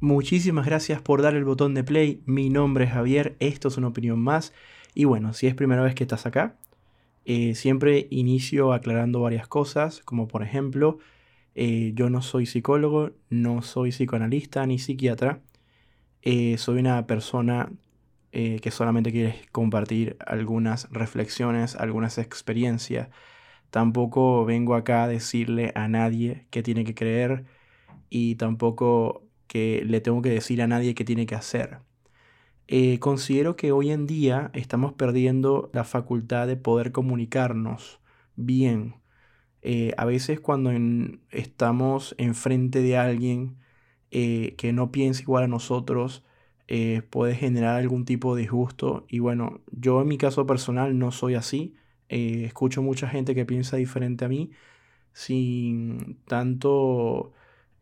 Muchísimas gracias por dar el botón de play. Mi nombre es Javier, esto es una opinión más. Y bueno, si es primera vez que estás acá, eh, siempre inicio aclarando varias cosas, como por ejemplo, eh, yo no soy psicólogo, no soy psicoanalista ni psiquiatra. Eh, soy una persona que solamente quiere compartir algunas reflexiones, algunas experiencias. Tampoco vengo acá a decirle a nadie qué tiene que creer y tampoco que le tengo que decir a nadie qué tiene que hacer. Eh, considero que hoy en día estamos perdiendo la facultad de poder comunicarnos bien. Eh, a veces cuando estamos enfrente de alguien eh, que no piensa igual a nosotros, puede generar algún tipo de disgusto. Y bueno, yo en mi caso personal no soy así. escucho mucha gente que piensa diferente a mí sin tanto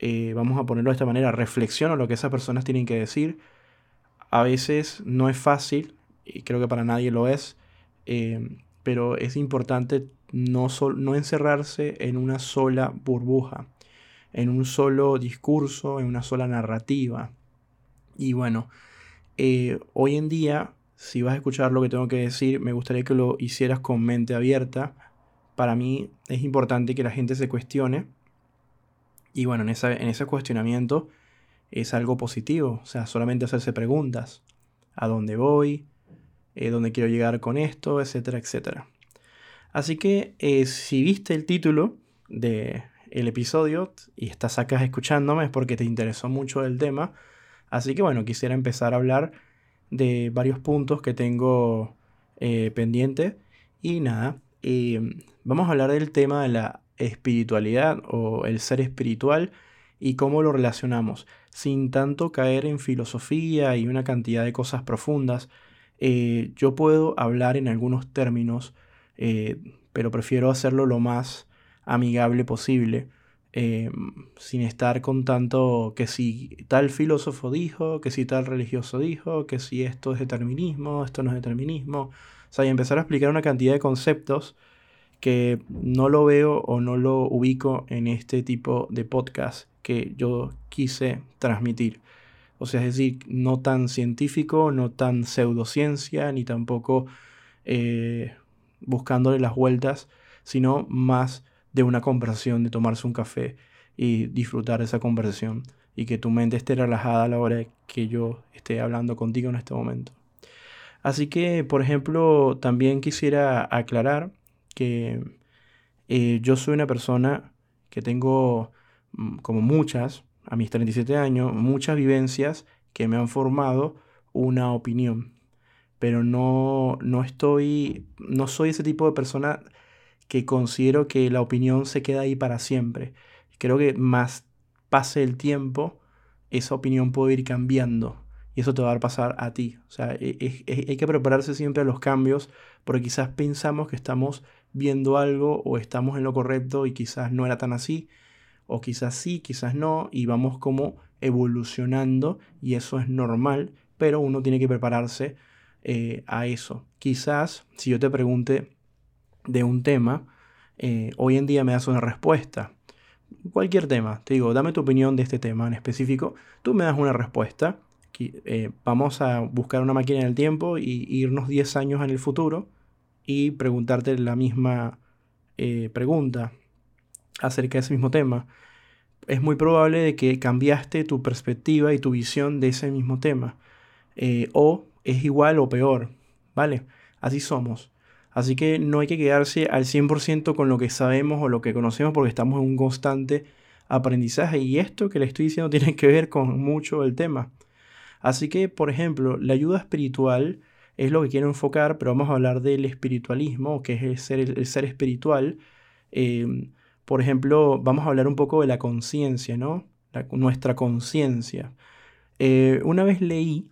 eh, vamos a ponerlo de esta manera, reflexiono lo que esas personas tienen que decir. A veces no es fácil, y creo que para nadie lo es, eh, pero es importante no, no encerrarse en una sola burbuja, en un solo discurso, en una sola narrativa. Y bueno, eh, hoy en día, si vas a escuchar lo que tengo que decir, me gustaría que lo hicieras con mente abierta. Para mí es importante que la gente se cuestione y bueno, en, en ese cuestionamiento es algo positivo, o sea, solamente hacerse preguntas. ¿A dónde voy? Eh, ¿Dónde quiero llegar con esto? Etcétera, etcétera. Así que eh, si viste el título del el episodio y estás acá escuchándome es porque te interesó mucho el tema. Así que bueno, quisiera empezar a hablar de varios puntos que tengo eh, pendiente. Y nada, vamos a hablar del tema de la espiritualidad o el ser espiritual y cómo lo relacionamos, sin tanto caer en filosofía y una cantidad de cosas profundas. Eh, yo puedo hablar en algunos términos, eh, pero prefiero hacerlo lo más amigable posible, eh, sin estar con tanto que si tal filósofo dijo, que si tal religioso dijo, que si esto es determinismo, esto no es determinismo. O sea, y empezar a explicar una cantidad de conceptos que no lo veo o no lo ubico en este tipo de podcast que yo quise transmitir. O sea, es decir, no tan científico, no tan pseudociencia, ni tampoco eh, buscándole las vueltas, sino más de una conversación, de tomarse un café y disfrutar esa conversación y que tu mente esté relajada a la hora que yo esté hablando contigo en este momento. Así que, por ejemplo, también quisiera aclarar que eh, yo soy una persona que tengo, mm, como muchas, a mis 37 años, muchas vivencias que me han formado una opinión. Pero no, no estoy, no soy ese tipo de persona que considero que la opinión se queda ahí para siempre. Creo que más pase el tiempo, esa opinión puede ir cambiando y eso te va a pasar a ti. O sea, e, e, e, hay que prepararse siempre a los cambios porque quizás pensamos que estamos viendo algo o estamos en lo correcto y quizás no era tan así, o quizás sí, quizás no, y vamos como evolucionando y eso es normal, pero uno tiene que prepararse eh, a eso. Quizás si yo te pregunte de un tema, eh, hoy en día me das una respuesta. Cualquier tema, te digo, dame tu opinión de este tema en específico, tú me das una respuesta. Eh, vamos a buscar una máquina del tiempo y irnos 10 años en el futuro y preguntarte la misma eh, pregunta acerca de ese mismo tema, es muy probable de que cambiaste tu perspectiva y tu visión de ese mismo tema. Eh, o es igual o peor, ¿vale? Así somos. Así que no hay que quedarse al 100% con lo que sabemos o lo que conocemos porque estamos en un constante aprendizaje y esto que le estoy diciendo tiene que ver con mucho el tema. Así que, por ejemplo, la ayuda espiritual es lo que quiero enfocar, pero vamos a hablar del espiritualismo, que es el ser, el ser espiritual. Em, por ejemplo, vamos a hablar un poco de la conciencia, ¿no? nuestra conciencia. Eh, una vez leí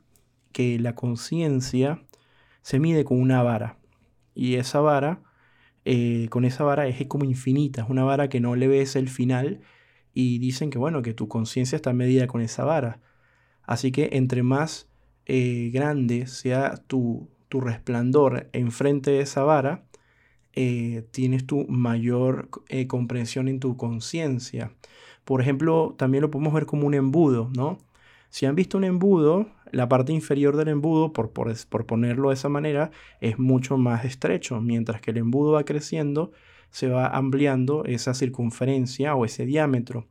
que la conciencia se mide con una vara. Y esa vara, eh, con esa vara es como infinita, es una vara que no le ves el final. Y dicen que, bueno, que tu conciencia está medida con esa vara. Así que entre más eh, grande sea tu, tu, resplandor enfrente de esa vara, eh, tienes tu mayor eh, comprensión en tu conciencia. Por ejemplo, también lo podemos ver como un embudo, ¿no? Si han visto un embudo, la parte inferior del embudo, por, por, por, ponerlo de esa manera, es mucho más estrecho, mientras que el embudo va creciendo, se va ampliando esa circunferencia o ese diámetro.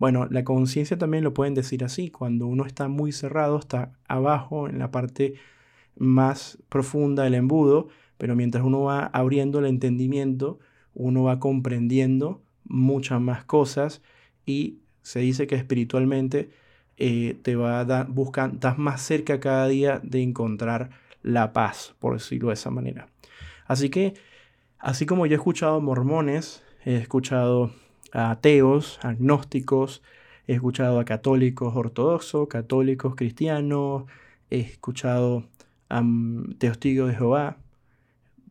Bueno, la conciencia también lo pueden decir así, cuando uno está muy cerrado, está abajo en la parte más profunda del embudo, pero mientras uno va abriendo el entendimiento, uno va comprendiendo muchas más cosas y se dice que espiritualmente eh, te va a dar, estás más cerca cada día de encontrar la paz, por decirlo de esa manera. Así que, así como yo he escuchado mormones, he escuchado a ateos, agnósticos, he escuchado a católicos ortodoxos, católicos cristianos, he escuchado a testigos de Jehová,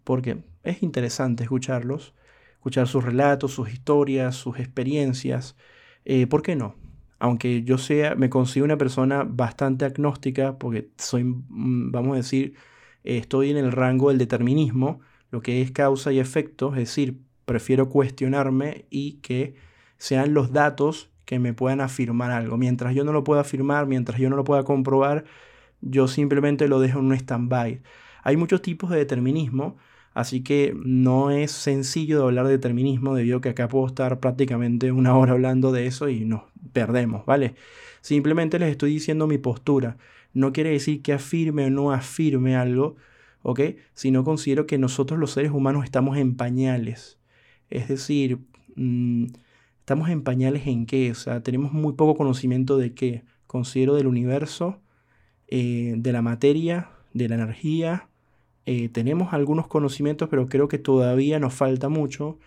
porque es interesante escucharlos, escuchar sus relatos, sus historias, sus experiencias. Eh, ¿Por qué no? Aunque yo sea, me considero una persona bastante agnóstica, porque soy, mm, vamos a decir, estoy en el rango del determinismo, lo que es causa y efecto, es decir, prefiero cuestionarme y que sean los datos que me puedan afirmar algo. Mientras yo no lo pueda afirmar, mientras yo no lo pueda comprobar, yo simplemente lo dejo en un stand-by. Hay muchos tipos de determinismo, así que no es sencillo de hablar de determinismo, debido a que acá puedo estar prácticamente una hora hablando de eso y nos perdemos, ¿vale? Simplemente les estoy diciendo mi postura. No quiere decir que afirme o no afirme algo, ¿ok? Sino considero que nosotros los seres humanos estamos en pañales. Es decir, mm, estamos en pañales en qué, o sea, tenemos muy poco conocimiento de qué. Considero del universo, eh, de la materia, de la energía. Eh, tenemos algunos conocimientos, pero creo que todavía nos falta mucho.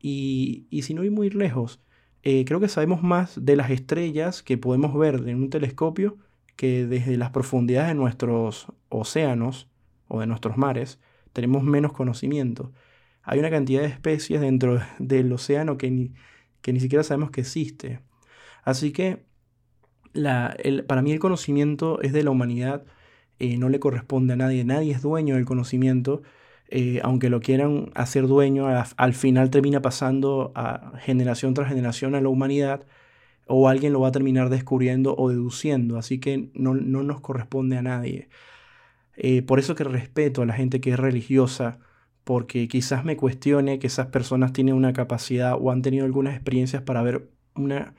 Y, y si no ir muy lejos, eh, creo que sabemos más de las estrellas que podemos ver en un telescopio que desde las profundidades de nuestros océanos o de nuestros mares tenemos menos conocimiento hay una cantidad de especies dentro del océano que ni, que ni siquiera sabemos que existe. Así que para mí el conocimiento es de la humanidad, eh, no le corresponde a nadie, nadie es dueño del conocimiento, eh, aunque lo quieran hacer dueño, al final termina pasando a generación tras generación a la humanidad o alguien lo va a terminar descubriendo o deduciendo, así que no, nos corresponde a nadie. Eh, por eso que respeto a la gente que es religiosa, porque quizás me cuestione que esas personas tienen una capacidad o han tenido algunas experiencias para ver una,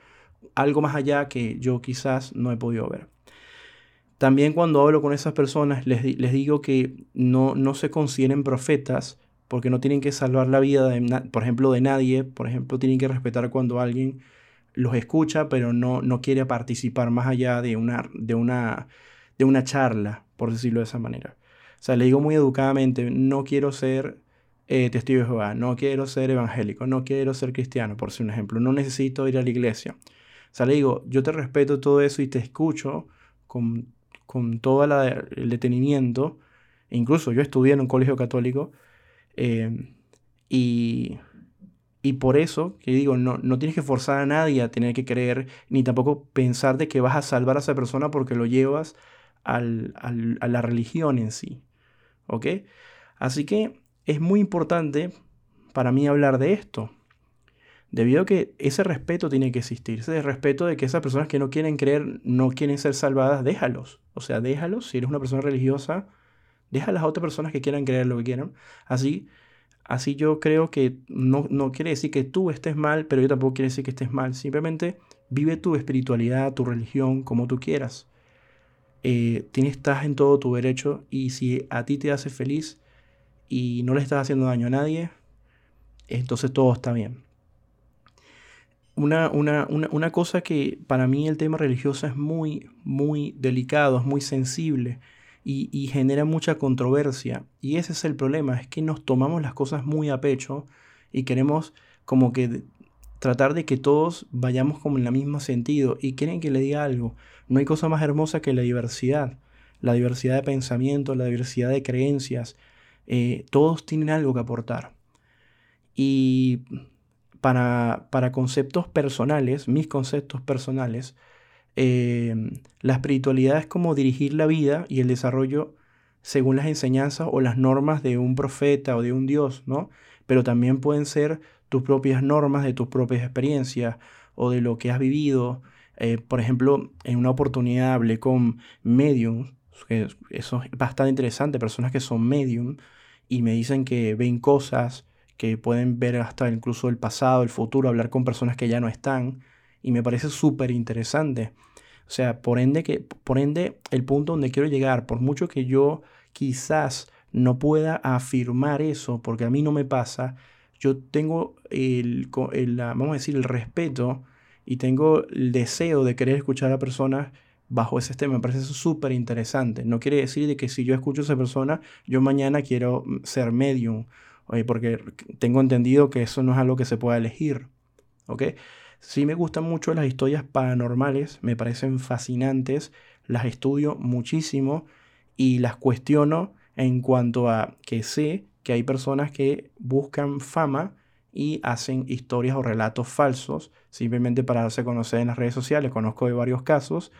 algo más allá que yo quizás no he podido ver. También cuando hablo con esas personas les, les digo que no, no se consideren profetas porque no tienen que salvar la vida, de, por ejemplo, de nadie. Por ejemplo, tienen que respetar cuando alguien los escucha, pero no, no quiere participar más allá de una, de, una, de una charla, por decirlo de esa manera. O sea, le digo muy educadamente, no quiero ser eh, testigo de Jehová, no quiero ser evangélico, no quiero ser cristiano, por ser un ejemplo, no necesito ir a la iglesia. O sea, le digo, yo te respeto todo eso y te escucho con, con todo el detenimiento. E incluso yo estudié en un colegio católico eh, y, y, por eso, que digo, no, no tienes que forzar a nadie a tener que creer, ni tampoco pensar de que vas a salvar a esa persona porque lo llevas al, al, a la religión en sí. ¿Ok? Así que es muy importante para mí hablar de esto. Debido a que ese respeto tiene que existir, ese respeto de que esas personas que no quieren creer, no quieren ser salvadas, déjalos. O sea, déjalos, si eres una persona religiosa, deja a las otras personas que quieran creer lo que quieran. Así, así yo creo que no, no quiere decir que tú estés mal, pero yo tampoco quiere decir que estés mal. Simplemente vive tu espiritualidad, tu religión, como tú quieras eh, tienes, estás en todo tu derecho y si a ti te hace feliz y no le estás haciendo daño a nadie, entonces todo está bien. Una, una, una, una, cosa que para mí el tema religioso es muy, muy delicado, es muy sensible y, y, genera mucha controversia. Y ese es el problema, es que nos tomamos las cosas muy a pecho y queremos como que tratar de que todos vayamos como en el mismo sentido. Y quieren que le diga algo. No hay cosa más hermosa que la diversidad. La diversidad de pensamientos, la diversidad de creencias. Eh, todos tienen algo que aportar. Y para, para conceptos personales, mis conceptos personales, eh, la espiritualidad es como dirigir la vida y el desarrollo según las enseñanzas o las normas de un profeta o de un Dios, ¿no? Pero también pueden ser tus propias normas, de tus propias experiencias o de lo que has vivido. Eh, por ejemplo, en una oportunidad hablé con medium, que eso es bastante interesante, personas que son medium y me dicen que ven cosas, que pueden ver hasta incluso el pasado, el futuro, hablar con personas que ya no están y me parece súper interesante. O sea, por ende, que, por ende, el punto donde quiero llegar, por mucho que yo quizás no pueda afirmar eso, porque a mí no me pasa, yo tengo el, vamos a decir, el respeto y tengo el deseo de querer escuchar a personas bajo ese sistema. Me parece súper interesante. No quiere decir de que si yo escucho a esa persona, yo mañana quiero mm, ser medium, porque tengo entendido que eso no es algo que se pueda elegir. ¿ok? Sí me gustan mucho las historias paranormales, me parecen fascinantes, las estudio muchísimo y las cuestiono en cuanto a que sé que hay personas que buscan fama y hacen historias o relatos falsos simplemente para darse a conocer en las redes sociales. Conozco de varios casos,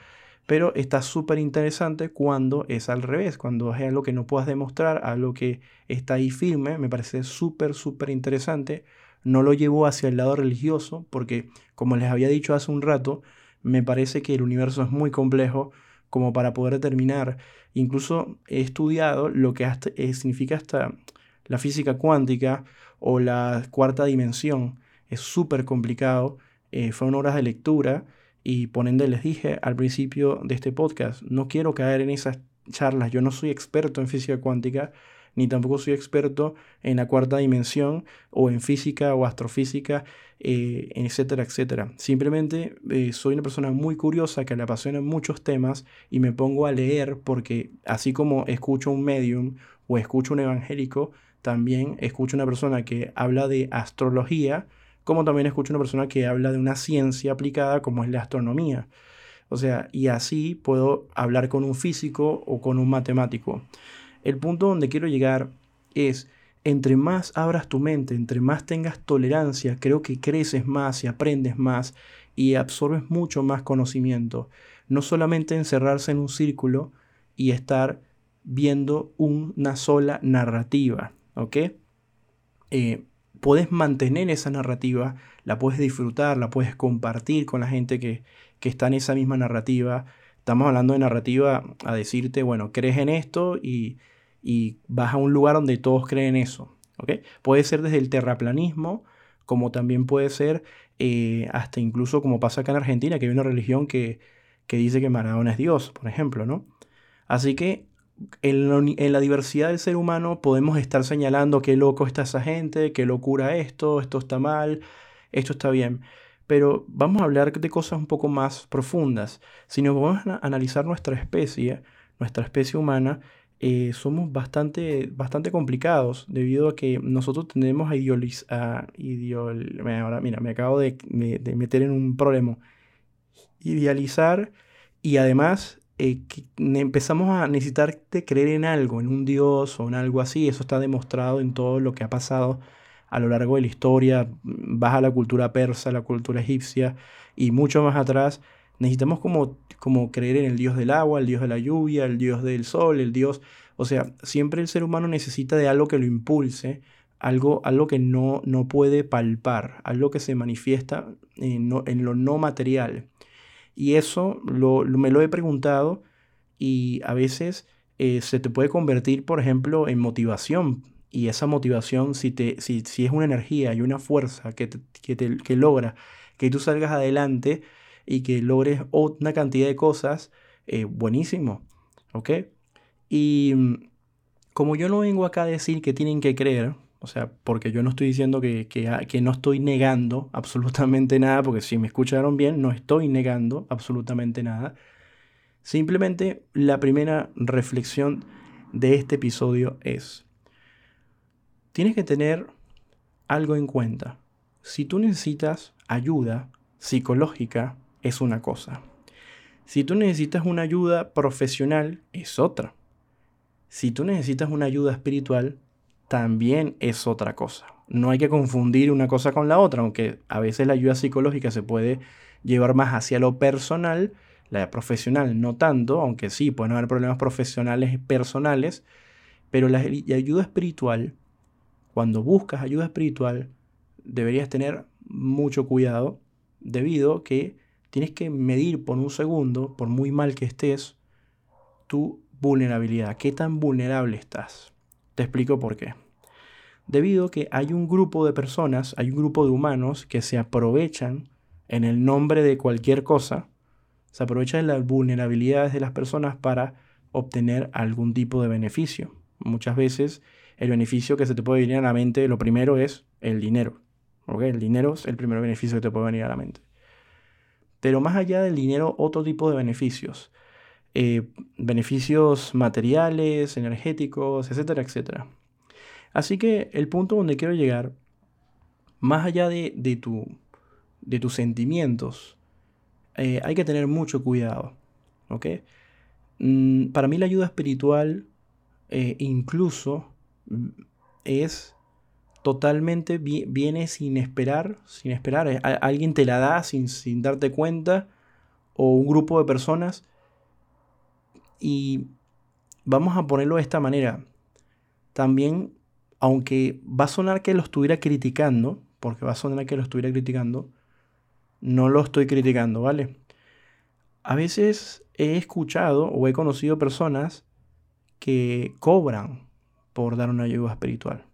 pero está súper interesante cuando es al revés, cuando es algo que no puedas demostrar, algo que está ahí firme. Me parece súper, súper interesante. No lo llevo hacia el lado religioso porque, como les había dicho hace un rato, me parece que el universo es muy complejo como para poder determinar. Incluso he estudiado lo que eh, significa hasta la física cuántica o la cuarta dimensión. Es súper complicado. Eh, fueron horas de lectura y por ende les dije al principio de este podcast, no quiero caer en esas charlas. Yo no soy experto en física cuántica ni tampoco soy experto en la cuarta dimensión o en física o astrofísica, eh, etcétera, etcétera. Simplemente eh, soy una persona muy curiosa que le apasionan muchos temas y me pongo a leer porque así como escucho un medium o escucho un evangélico, también escucho una persona que habla de astrología, como también escucho una persona que habla de una ciencia aplicada como es la astronomía. O sea, y así puedo hablar con un físico o con un matemático. El punto donde quiero llegar es, entre más abras tu mente, entre más tengas tolerancia, creo que creces más y aprendes más y absorbes mucho más conocimiento. No solamente encerrarse en un círculo y estar viendo una sola narrativa, ¿ok? Eh, puedes mantener esa narrativa, la puedes disfrutar, la puedes compartir con la gente que, que está en esa misma narrativa. Estamos hablando de narrativa a decirte, bueno, crees en esto y y vas a un lugar donde todos creen eso. Puede ser desde el terraplanismo, como también puede ser eh, hasta incluso como pasa acá en Argentina, que hay una religión que, dice que Maradona es Dios, por ejemplo, ¿no? Así que en, la diversidad del ser humano podemos estar señalando qué loco está esa gente, qué locura esto, esto está mal, esto está bien. Pero vamos a hablar de cosas un poco más profundas. Si nos vamos a analizar nuestra especie, nuestra especie humana, eh, somos bastante, bastante complicados debido a que nosotros tendemos a idealizar, ahora mira, me acabo de, meter en un problema, idealizar y además eh, empezamos a necesitar creer en algo, en un dios o en algo así, eso está demostrado en todo lo que ha pasado a lo largo de la historia, vas a la cultura persa, la cultura egipcia y mucho más atrás, necesitamos como, como creer en el dios del agua, el dios de la lluvia, el dios del sol, el dios... O sea, siempre el ser humano necesita de algo que lo impulse, algo, algo que no, no puede palpar, algo que se manifiesta en, lo no material. Y eso lo, me lo he preguntado y a veces eh, se te puede convertir, por ejemplo, en motivación. Y esa motivación, si, te, si, si es una energía y una fuerza que, que, que logra que tú salgas adelante, y que logres una cantidad de cosas, eh, buenísimo. ¿Ok? Y mm, como yo no vengo acá a decir que tienen que creer, o sea, porque yo no estoy diciendo que, que, no estoy negando absolutamente nada, porque si me escucharon bien, no estoy negando absolutamente nada. Simplemente la primera reflexión de este episodio es, tienes que tener algo en cuenta. Si tú necesitas ayuda psicológica, es una cosa. Si tú necesitas una ayuda profesional, es otra. Si tú necesitas una ayuda espiritual, también es otra cosa. No hay que confundir una cosa con la otra, aunque a veces la ayuda psicológica se puede llevar más hacia lo personal, la profesional no tanto, aunque sí pueden haber problemas profesionales personales, pero la, la ayuda espiritual, cuando buscas ayuda espiritual, deberías tener mucho cuidado debido a que tienes que medir por un segundo, por muy mal que estés, tu vulnerabilidad. ¿Qué tan vulnerable estás? Te explico por qué. Debido a que hay un grupo de personas, hay un grupo de humanos que se aprovechan en el nombre de cualquier cosa, se aprovechan de las vulnerabilidades de las personas para obtener algún tipo de beneficio. Muchas veces el beneficio que se te puede venir a la mente, lo primero es el dinero. El dinero es el primer beneficio que te puede venir a la mente. Pero más allá del dinero, otro tipo de beneficios. Eh, beneficios materiales, energéticos, etcétera, etcétera. Así que el punto donde quiero llegar, más allá de, tu, de tus sentimientos, eh, hay que tener mucho cuidado. ¿ok? Mm, para mí la ayuda espiritual eh, incluso mm, es totalmente viene sin esperar, sin esperar. Alguien te la da sin, sin darte cuenta o un grupo de personas. Y vamos a ponerlo de esta manera. También, aunque va a sonar que lo estuviera criticando, porque va a sonar que lo estuviera criticando, no lo estoy criticando, ¿vale? A veces he escuchado o he conocido personas que cobran por dar una ayuda espiritual.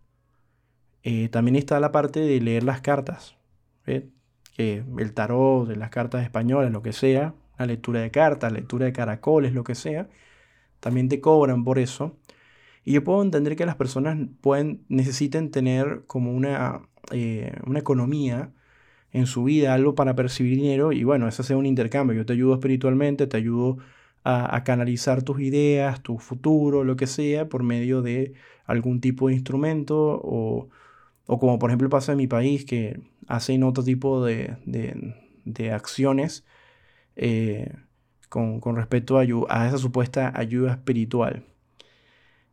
Eh, también está la parte de leer las cartas, que el tarot, de las cartas españolas, lo que sea, la lectura de cartas, lectura de caracoles, lo que sea, también te cobran por eso. Y yo puedo entender que las personas pueden, necesiten tener como una, eh, una economía en su vida, algo para percibir dinero, y bueno, eso sea un intercambio. Yo te ayudo espiritualmente, te ayudo a, canalizar tus ideas, tu futuro, lo que sea, por medio de algún tipo de instrumento o, o como por ejemplo pasa en mi país, que hacen otro tipo de, acciones eh, con, respecto a, esa supuesta ayuda espiritual.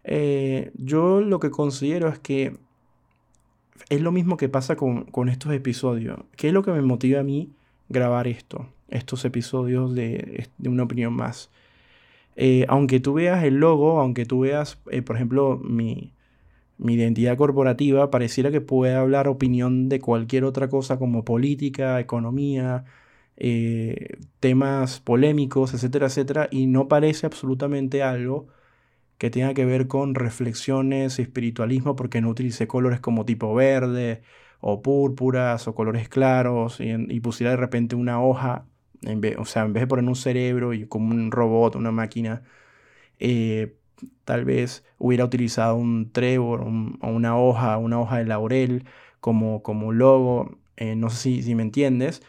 Eh, yo lo que considero es que es lo mismo que pasa con, estos episodios. ¿Qué es lo que me motiva a mí grabar esto? Estos episodios de, una opinión más. Eh, aunque tú veas el logo, aunque tú veas, por ejemplo, mi, mi identidad corporativa, pareciera que puede hablar opinión de cualquier otra cosa como política, economía, eh, temas polémicos, etcétera, etcétera, y no parece absolutamente algo que tenga que ver con reflexiones, espiritualismo, porque no utilicé colores como tipo verde o púrpuras o colores claros y, pusiera de repente una hoja, en vez, o sea, en vez de poner un cerebro y como un robot, una máquina, eh, tal vez hubiera utilizado un trébol o una hoja, una hoja de laurel como, como logo, eh, no sé si, si, me entiendes,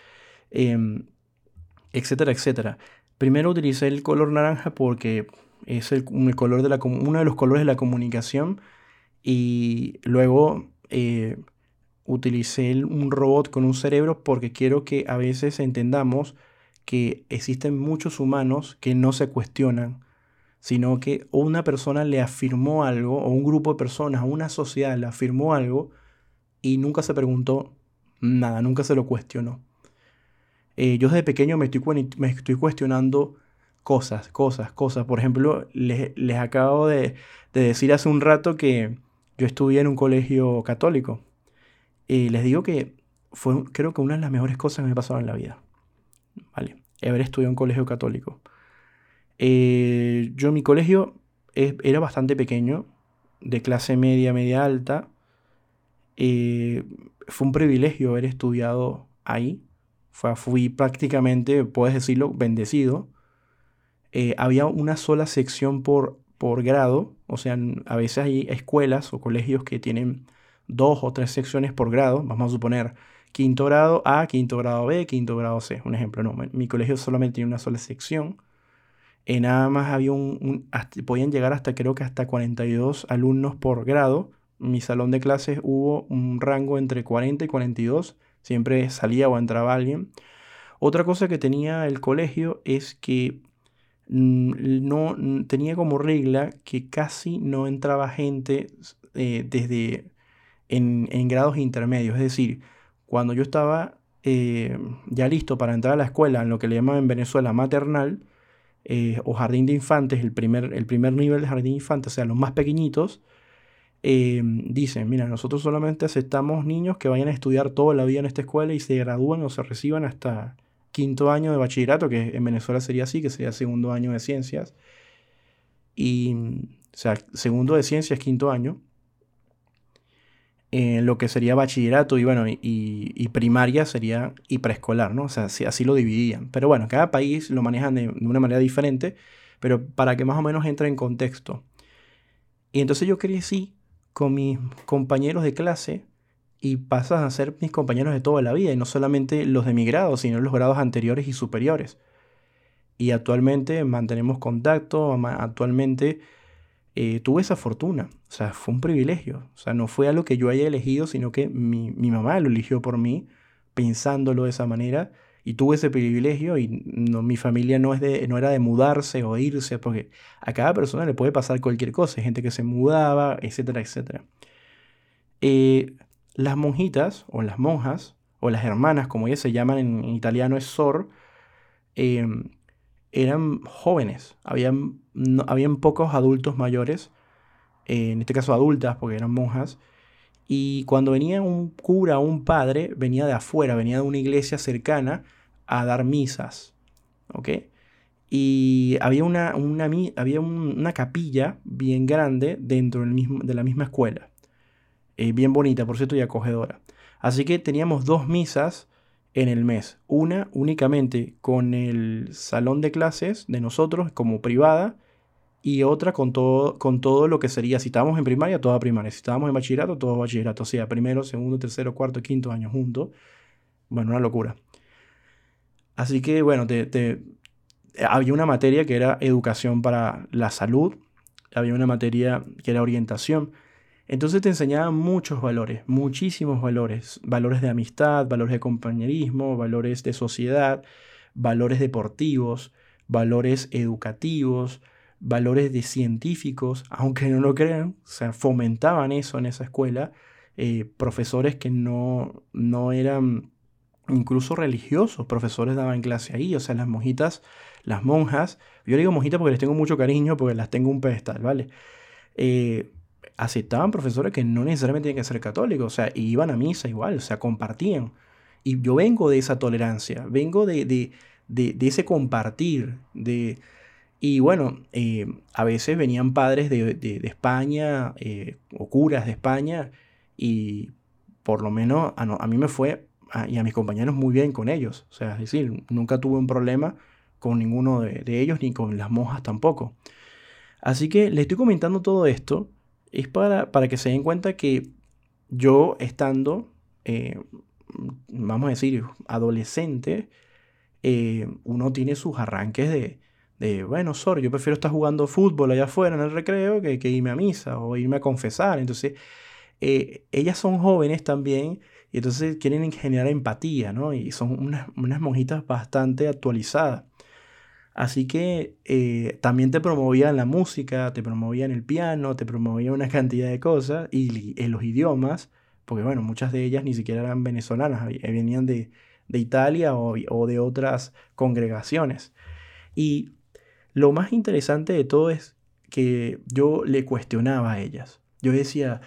em, etcétera, etcétera. Primero utilicé el color naranja porque es el, color de la, uno de los colores de la comunicación y luego eh, utilicé un robot con un cerebro porque quiero que a veces entendamos que existen muchos humanos que no se cuestionan sino que una persona le afirmó algo, o un grupo de personas, o una sociedad le afirmó algo y nunca se preguntó nada, nunca se lo cuestionó. Eh, yo desde pequeño me estoy, cuestionando cosas, cosas, cosas. Por ejemplo, les, acabo de, decir hace un rato que yo estudié en un colegio católico. Y les digo que fue creo que una de las mejores cosas que me pasaron en la vida. ¿Vale? Haber estudiado en un colegio católico. Eh, yo mi colegio era bastante pequeño, de clase media, media alta. Eh, fue un privilegio haber estudiado ahí. Fui prácticamente, puedes decirlo, bendecido. Eh, había una sola sección por, por grado, o sea, a veces hay escuelas o colegios que tienen dos o tres secciones por grado, vamos a suponer quinto grado A, quinto grado B, quinto grado C, un ejemplo, no, mi colegio solamente tiene una sola sección eh, nada más había un, podían llegar hasta creo que hasta 42 alumnos por grado. En mi salón de clases hubo un rango entre 40 y 42, siempre salía o entraba alguien. Otra cosa que tenía el colegio es que mm, no tenía como regla que casi no entraba gente eh, desde en, grados intermedios. Es decir, cuando yo estaba eh, ya listo para entrar a la escuela, en lo que le llaman en Venezuela maternal, eh, o jardín de infantes, el primer, el primer nivel de jardín de infantes, o sea, los más pequeñitos, eh, dicen, mira, nosotros solamente aceptamos niños que vayan a estudiar toda la vida en esta escuela y se gradúan o se reciban hasta, quinto año de bachillerato, que en Venezuela sería así, que sería segundo año de ciencias. Y, o sea, segundo de ciencias, quinto año. En lo que sería bachillerato y bueno, y, primaria sería y preescolar, ¿no? O sea, así, lo dividían. Pero bueno, cada país lo manejan de, de una manera diferente, pero para que más o menos entre en contexto. Y entonces yo crecí con mis compañeros de clase y pasas a ser mis compañeros de toda la vida, y no solamente los de mi grado, sino los grados anteriores y superiores. Y actualmente mantenemos contacto, actualmente eh, tuve esa fortuna, o sea, fue un privilegio, o sea, no fue algo que yo haya elegido, sino que mi, mamá lo eligió por mí, pensándolo de esa manera, y tuve ese privilegio y no, mi familia no, es de, no era de mudarse o irse, porque a cada persona le puede pasar cualquier cosa, gente que se mudaba, etcétera, etcétera. Eh, las monjitas o las monjas o las hermanas, como ellas se llaman en, italiano, es sor, em, eran jóvenes. Habían, habían pocos adultos mayores, en este caso adultas, porque eran monjas. Y cuando venía un cura o un padre, venía de afuera, venía de una iglesia cercana a dar misas. ¿Ok? Y había una, una había una capilla bien grande dentro del mismo, de la misma escuela. Eh, bien bonita, por cierto, y acogedora. Así que teníamos dos misas en el mes. Una únicamente con el salón de clases de nosotros como privada y otra con todo, con todo lo que sería, si estábamos en primaria, toda primaria, si estábamos en bachillerato, todo bachillerato, o sea, primero, segundo, tercero, cuarto, quinto año juntos. Bueno, una locura. Así que, bueno, había una materia que era educación para la salud, había una materia que era orientación, entonces te enseñaban muchos valores, muchísimos valores, valores de amistad, valores de compañerismo, valores de sociedad, valores deportivos, valores educativos, valores de científicos, aunque no lo crean, o sea, fomentaban eso en esa escuela, eh, profesores que no, no eran incluso religiosos, profesores daban clase ahí, o sea, las monjitas, las monjas, yo digo monjitas porque les tengo mucho cariño, porque las tengo un pedestal, ¿vale? Eh, aceptaban profesores que no necesariamente tienen que ser católicos, o sea, iban a misa igual, o sea, compartían. Y yo vengo de esa tolerancia, vengo de, de, de, ese compartir, de... Y bueno, eh, a veces venían padres de, de España eh, o curas de España y por lo menos a, mí me fue y a mis compañeros muy bien con ellos. O sea, es decir, nunca tuve un problema con ninguno de, ellos ni con las monjas tampoco. Así que le estoy comentando todo esto es para, para que se den cuenta que yo estando, eh, vamos a decir, adolescente, uno tiene sus arranques de, de, bueno, sorry, yo prefiero estar jugando fútbol allá afuera en el recreo que, irme a misa o irme a confesar. Entonces, eh, ellas son jóvenes también y entonces quieren generar empatía, ¿no? Y son unas, unas monjitas bastante actualizadas. Así que eh, también te promovían la música, te promovían el piano, te promovían una cantidad de cosas y en los idiomas, porque bueno, muchas de ellas ni siquiera eran venezolanas, eh, venían de, Italia o, de otras congregaciones. Y lo más interesante de todo es que yo le cuestionaba a ellas. Yo decía,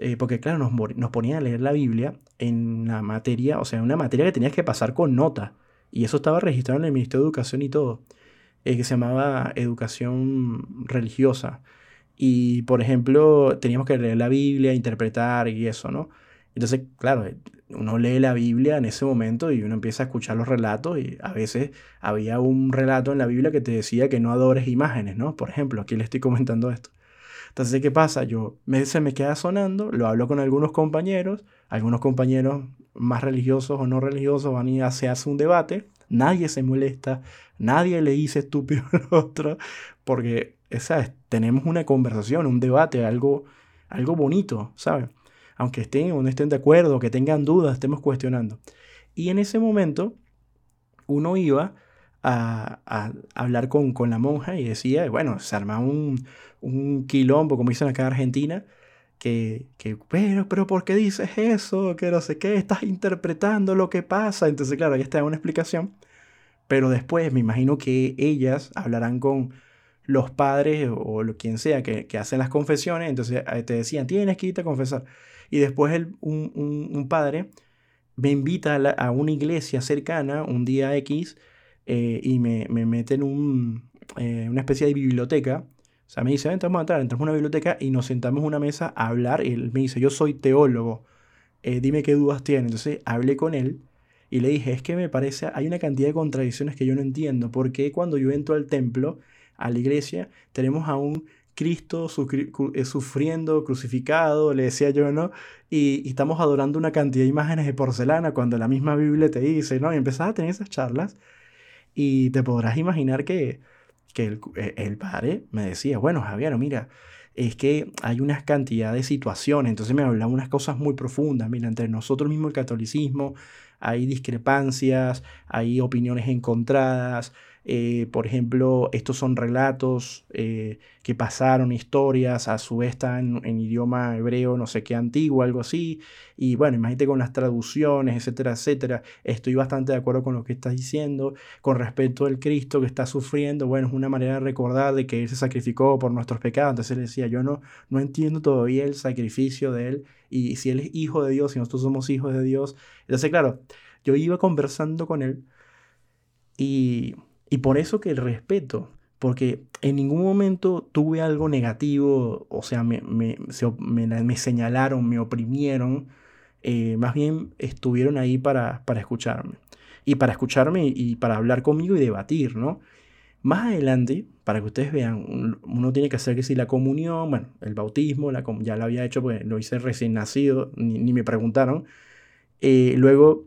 eh, porque claro, nos, ponían a leer la Biblia en la materia, o sea, una materia que tenías que pasar con nota. Y eso estaba registrado en el Ministerio de Educación y todo. Eh, que se llamaba educación religiosa. Y, por ejemplo, teníamos que leer la Biblia, interpretar y eso, ¿no? Entonces, claro, uno lee la Biblia en ese momento y uno empieza a escuchar los relatos y a veces había un relato en la Biblia que te decía que no adores imágenes, ¿no? Por ejemplo, aquí le estoy comentando esto. Entonces, ¿qué pasa? Yo me, se me queda sonando, lo hablo con algunos compañeros, algunos compañeros más religiosos o no religiosos van y se hace un debate, nadie se molesta, nadie le dice estúpido al otro, porque esa tenemos una conversación, un debate, algo, algo bonito, ¿sabes? Aunque estén o no estén de acuerdo, que tengan dudas, estemos cuestionando. Y en ese momento uno iba a, hablar con, con, la monja y decía, bueno, se arma un, un quilombo, como dicen acá en Argentina, que, que, pero, pero, ¿por qué dices eso? Que no sé qué, estás interpretando lo que pasa. Entonces, claro, ahí está una explicación. Pero después me imagino que ellas hablarán con los padres o, quien sea que, que, hacen las confesiones. Entonces eh, te decían, tienes que irte a confesar. Y después el, un, un, padre me invita a, una iglesia cercana un día X eh, y me, me mete en un, eh, una especie de biblioteca. O sea, me dice, ven, vamos a entrar, entramos a una biblioteca y nos sentamos en una mesa a hablar. Y él me dice, yo soy teólogo, eh, dime qué dudas tiene. Entonces hablé con él y le dije, es que me parece, hay una cantidad de contradicciones que yo no entiendo. Porque cuando yo entro al templo, a la iglesia, tenemos a un Cristo eh, sufriendo, crucificado, le decía yo, ¿no? Y, estamos adorando una cantidad de imágenes de porcelana cuando la misma Biblia te dice, ¿no? Y empezás a tener esas charlas y te podrás imaginar que, que eh, el, padre me decía, bueno, Javier, mira, es que hay una cantidad de situaciones, entonces me hablaba unas cosas muy profundas, mira, entre nosotros mismos el catolicismo hay discrepancias, hay opiniones encontradas, eh, por ejemplo, estos son relatos eh, que pasaron, historias, a su vez están en, idioma hebreo, no sé qué antiguo, algo así. Y bueno, imagínate con las traducciones, etcétera, etcétera. Estoy bastante de acuerdo con lo que estás diciendo. Con respecto al Cristo que está sufriendo, bueno, es una manera de recordar de que Él se sacrificó por nuestros pecados. Entonces él decía, yo no, no entiendo todavía el sacrificio de Él. Y si Él es hijo de Dios y nosotros somos hijos de Dios. Entonces, claro, yo iba conversando con Él y y por eso que el respeto, porque en ningún momento tuve algo negativo, o sea, me, me, me, señalaron, me oprimieron, eh, más bien estuvieron ahí para, para escucharme. Y para escucharme y para hablar conmigo y debatir, ¿no? Más adelante, para que ustedes vean, uno tiene que hacer que si la comunión, bueno, el bautismo, la, ya lo había hecho, pues lo hice recién nacido, ni, me preguntaron. Eh, luego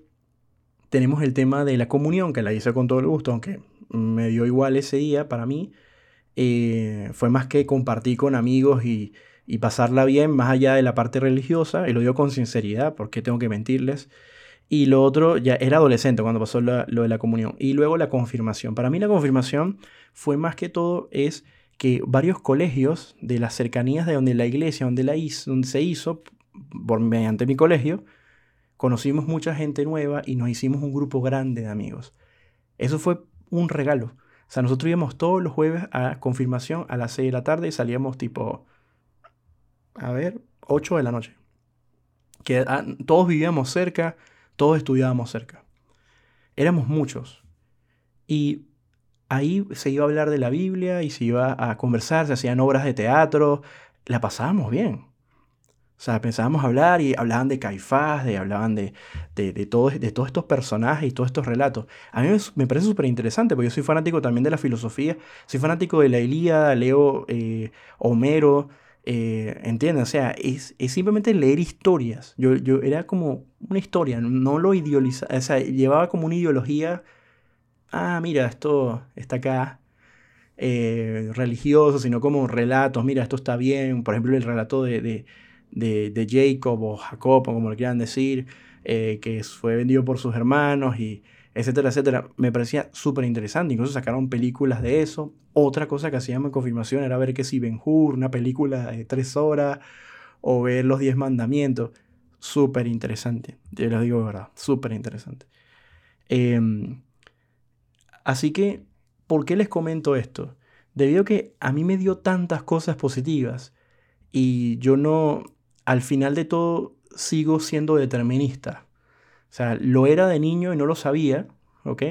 tenemos el tema de la comunión, que la hice con todo el gusto, aunque me dio igual ese día para mí. Eh, fue más que compartir con amigos y, pasarla bien, más allá de la parte religiosa, y lo dio con sinceridad, porque tengo que mentirles. Y lo otro, ya era adolescente cuando pasó lo, de la comunión. Y luego la confirmación. Para mí la confirmación fue más que todo es que varios colegios de las cercanías de donde la iglesia, donde, la hizo, se hizo, por, mediante mi colegio, conocimos mucha gente nueva y nos hicimos un grupo grande de amigos. Eso fue un regalo. O sea, nosotros íbamos todos los jueves a confirmación a las 6 de la tarde y salíamos tipo, a ver, 8 de la noche. Que ah, todos vivíamos cerca, todos estudiábamos cerca. Éramos muchos. Y ahí se iba a hablar de la Biblia y se iba a conversar, se hacían obras de teatro, la pasábamos bien. O sea, pensábamos hablar y hablaban de Caifás, de, hablaban de, de, de, todos estos personajes y todos estos relatos. A mí me, parece súper interesante porque yo soy fanático también de la filosofía, soy fanático de la Ilíada, leo eh, Homero, eh. O sea, es, simplemente leer historias. Yo, yo era como una historia, no lo idealizaba, o sea, llevaba como una ideología, ah, mira, esto está acá, eh, religioso, sino como relatos, mira, esto está bien, por ejemplo, el relato de de, Jacob o Jacob, o como lo quieran decir, eh, que fue vendido por sus hermanos y etcétera, etcétera. Me parecía súper interesante. Incluso sacaron películas de eso. Otra cosa que hacíamos en confirmación era ver que si Ben Hur, una película de tres horas, o ver los diez mandamientos. Súper interesante. Yo les digo de verdad, súper interesante. Em, así que, ¿por qué les comento esto? Debido a que a mí me dio tantas cosas positivas y yo no, al final de todo sigo siendo determinista. O sea, lo era de niño y no lo sabía, ¿ok?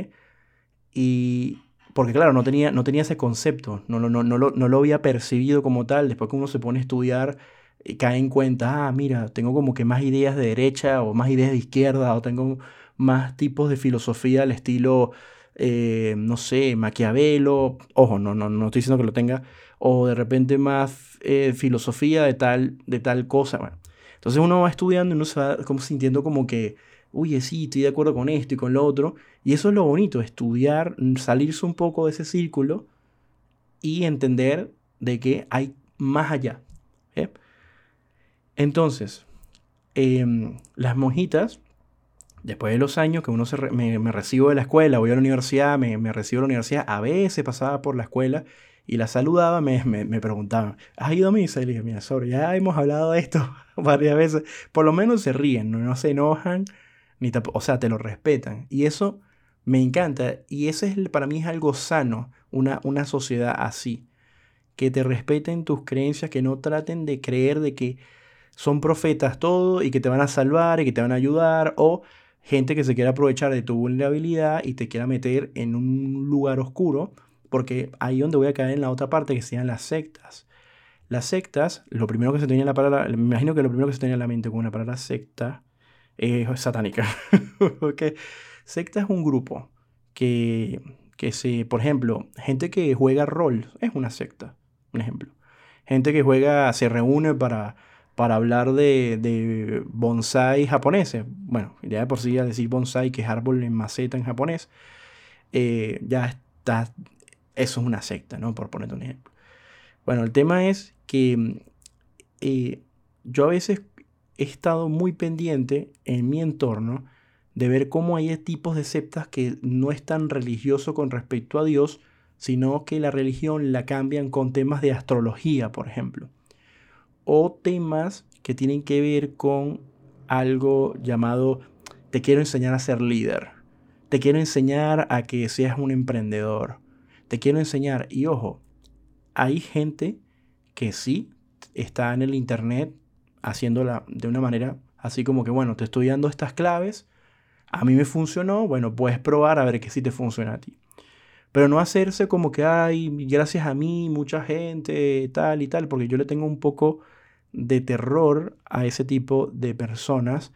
Y porque claro, no tenía, no tenía ese concepto, no, no, no, no, lo, no lo había percibido como tal. Después que uno se pone a estudiar, y cae en cuenta, ah, mira, tengo como que más ideas de derecha o más ideas de izquierda o tengo más tipos de filosofía al estilo, eh, no sé, Maquiavelo. Ojo, no, no, no estoy diciendo que lo tenga, o de repente más eh, filosofía de tal, de tal cosa. Bueno, entonces uno va estudiando y uno se va como sintiendo como que, oye, sí, estoy de acuerdo con esto y con lo otro. Y eso es lo bonito, estudiar, salirse un poco de ese círculo y entender de que hay más allá. Entonces, em, las monjitas, después de los años que uno se me, recibo de la escuela, voy a la universidad, me, me recibo la universidad, a veces pasaba por la escuela y la saludaba, me, me, preguntaban, ¿has ido a misa? Y le dije, mira, sobre, ya hemos hablado de esto varias veces. Por lo menos se ríen, no, se enojan, ni o sea, te lo respetan. Y eso me encanta. Y ese es, para mí es algo sano, una, una sociedad así. Que te respeten tus creencias, que no traten de creer de que son profetas todo y que te van a salvar y que te van a ayudar. O gente que se quiera aprovechar de tu vulnerabilidad y te quiera meter en un lugar oscuro, porque ahí donde voy a caer en la otra parte que sean las sectas. Las sectas, lo primero que se tenía en la palabra, me imagino que lo primero que se tenía en la mente con una palabra secta es satánica. okay. Secta es un grupo que, que se, por ejemplo, gente que juega rol es una secta, un ejemplo. Gente que juega, se reúne para, para hablar de, de bonsai japoneses. Bueno, ya de por sí al decir bonsai, que es árbol en maceta en japonés, eh, ya está, eso es una secta, ¿no? Por ponerte un ejemplo. Bueno, el tema es que eh, yo a veces he estado muy pendiente en mi entorno de ver cómo hay tipos de sectas que no es tan religioso con respecto a Dios, sino que la religión la cambian con temas de astrología, por ejemplo, o temas que tienen que ver con algo llamado te quiero enseñar a ser líder, te quiero enseñar a que seas un emprendedor, te quiero enseñar, y ojo, hay gente que sí está en el internet haciéndola de una manera así como que, bueno, te estoy dando estas claves, a mí me funcionó, bueno, puedes probar a ver que sí te funciona a ti. Pero no hacerse como que, hay gracias a mí, mucha gente, tal y tal, porque yo le tengo un poco de terror a ese tipo de personas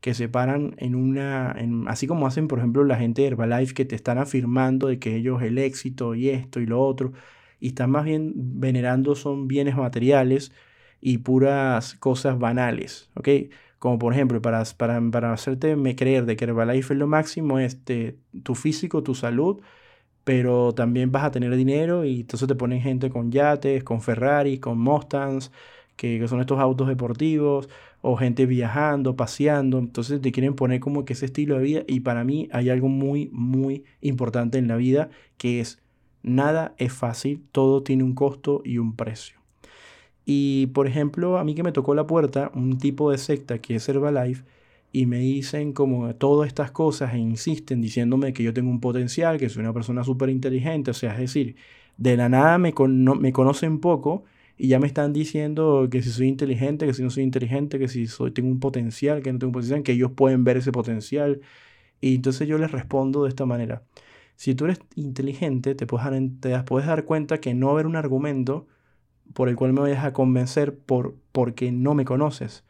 que se paran en una, así como hacen, por ejemplo, la gente de Herbalife que te están afirmando de que ellos el éxito y esto y lo otro, y están más bien venerando son bienes materiales y puras cosas banales, ¿ok? Como por ejemplo, para, para, para hacerte creer de que Herbalife es lo máximo, es tu físico, tu salud, pero también vas a tener dinero y entonces te ponen gente con yates, con Ferrari, con Mustangs, que, que, son estos autos deportivos, o gente viajando, paseando, entonces te quieren poner como que ese estilo de vida y para mí hay algo muy, muy importante en la vida que es nada es fácil, todo tiene un costo y un precio. Y por ejemplo, a mí que me tocó la puerta un tipo de secta que es Herbalife y me dicen como todas estas cosas e insisten diciéndome que yo tengo un potencial, que soy una persona súper inteligente, o sea, es decir, de la nada me, me conocen poco y ya me están diciendo que si soy inteligente, que si no soy inteligente, que si soy, tengo un potencial, que no tengo un potencial, que ellos pueden ver ese potencial. Y entonces yo les respondo de esta manera. Si tú eres inteligente, te puedes, te puedes dar cuenta que no haber un argumento por el cual me vayas a convencer por, porque no me conoces.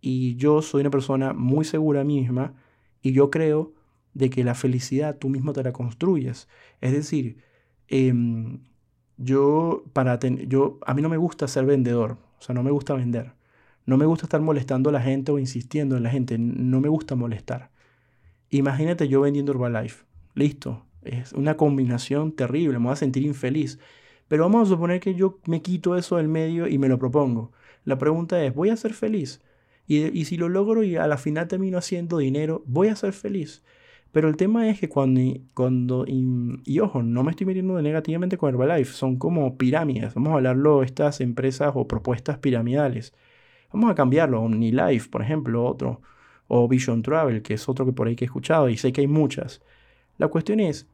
Y yo soy una persona muy segura misma y yo creo de que la felicidad tú mismo te la construyes. Es decir, em, yo, para yo, a mí no me gusta ser vendedor, o sea, no me gusta vender. No me gusta estar molestando a la gente o insistiendo en la gente, no me gusta molestar. Imagínate yo vendiendo Herbalife. Listo, es una combinación terrible, me voy a sentir infeliz. Pero vamos a suponer que yo me quito eso del medio y me lo propongo. La pregunta es, ¿voy a ser feliz? Y, si lo logro y a la final termino haciendo dinero, ¿voy a ser feliz? Pero el tema es que cuando, cuando y, ojo, no me estoy metiendo negativamente con Herbalife, son como pirámides. Vamos a hablarlo estas empresas o propuestas piramidales. Vamos a cambiarlo, OmniLife, por ejemplo, otro, o Vision Travel, que es otro que por ahí que he escuchado y sé que hay muchas. La cuestión es,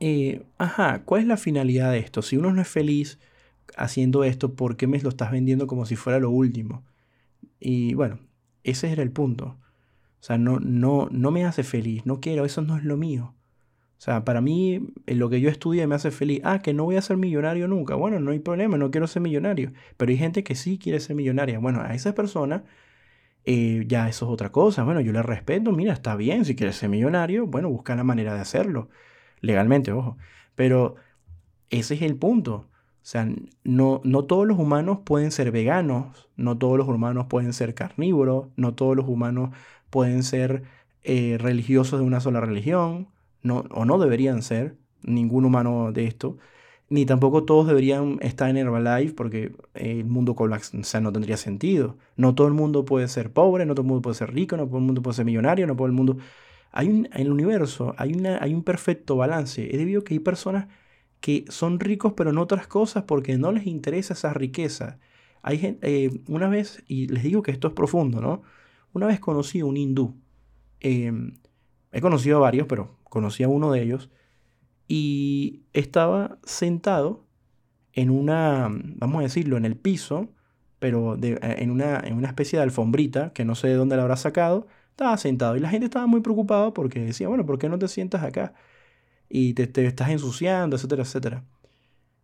eh, ajá, ¿cuál es la finalidad de esto? Si uno no es feliz haciendo esto, ¿por qué me lo estás vendiendo como si fuera lo último? Y bueno, ese era el punto. O sea, no, no, no me hace feliz, no quiero, eso no es lo mío. O sea, para mí, lo que yo estudié me hace feliz. Ah, que no voy a ser millonario nunca. Bueno, no hay problema, no quiero ser millonario. Pero hay gente que sí quiere ser millonaria. Bueno, a esa persona eh, ya eso es otra cosa. Bueno, yo le respeto, mira, está bien, si quieres ser millonario, bueno, busca la manera de hacerlo legalmente, ojo. Pero ese es el punto. O sea, no, no todos los humanos pueden ser veganos, no todos los humanos pueden ser carnívoros, no todos los humanos pueden ser eh, religiosos de una sola religión, no, o no deberían ser ningún humano de esto, ni tampoco todos deberían estar en Herbalife porque el mundo colapsa, o sea, no tendría sentido. No todo el mundo puede ser pobre, no todo el mundo puede ser rico, no todo el mundo puede ser millonario, no todo el mundo... Hay un, en el universo hay, una, hay un perfecto balance. Es debido a que hay personas que son ricos pero en otras cosas porque no les interesa esa riqueza. Hay eh, una vez, y les digo que esto es profundo, ¿no? Una vez conocí a un hindú. Em, he conocido a varios, pero conocí a uno de ellos. Y estaba sentado en una, vamos a decirlo, en el piso, pero en, una, en una especie de alfombrita, que no sé de dónde la habrá sacado, estaba sentado y la gente estaba muy preocupada porque decía, bueno, ¿por qué no te sientas acá? Y te, te estás ensuciando, etcétera, etcétera.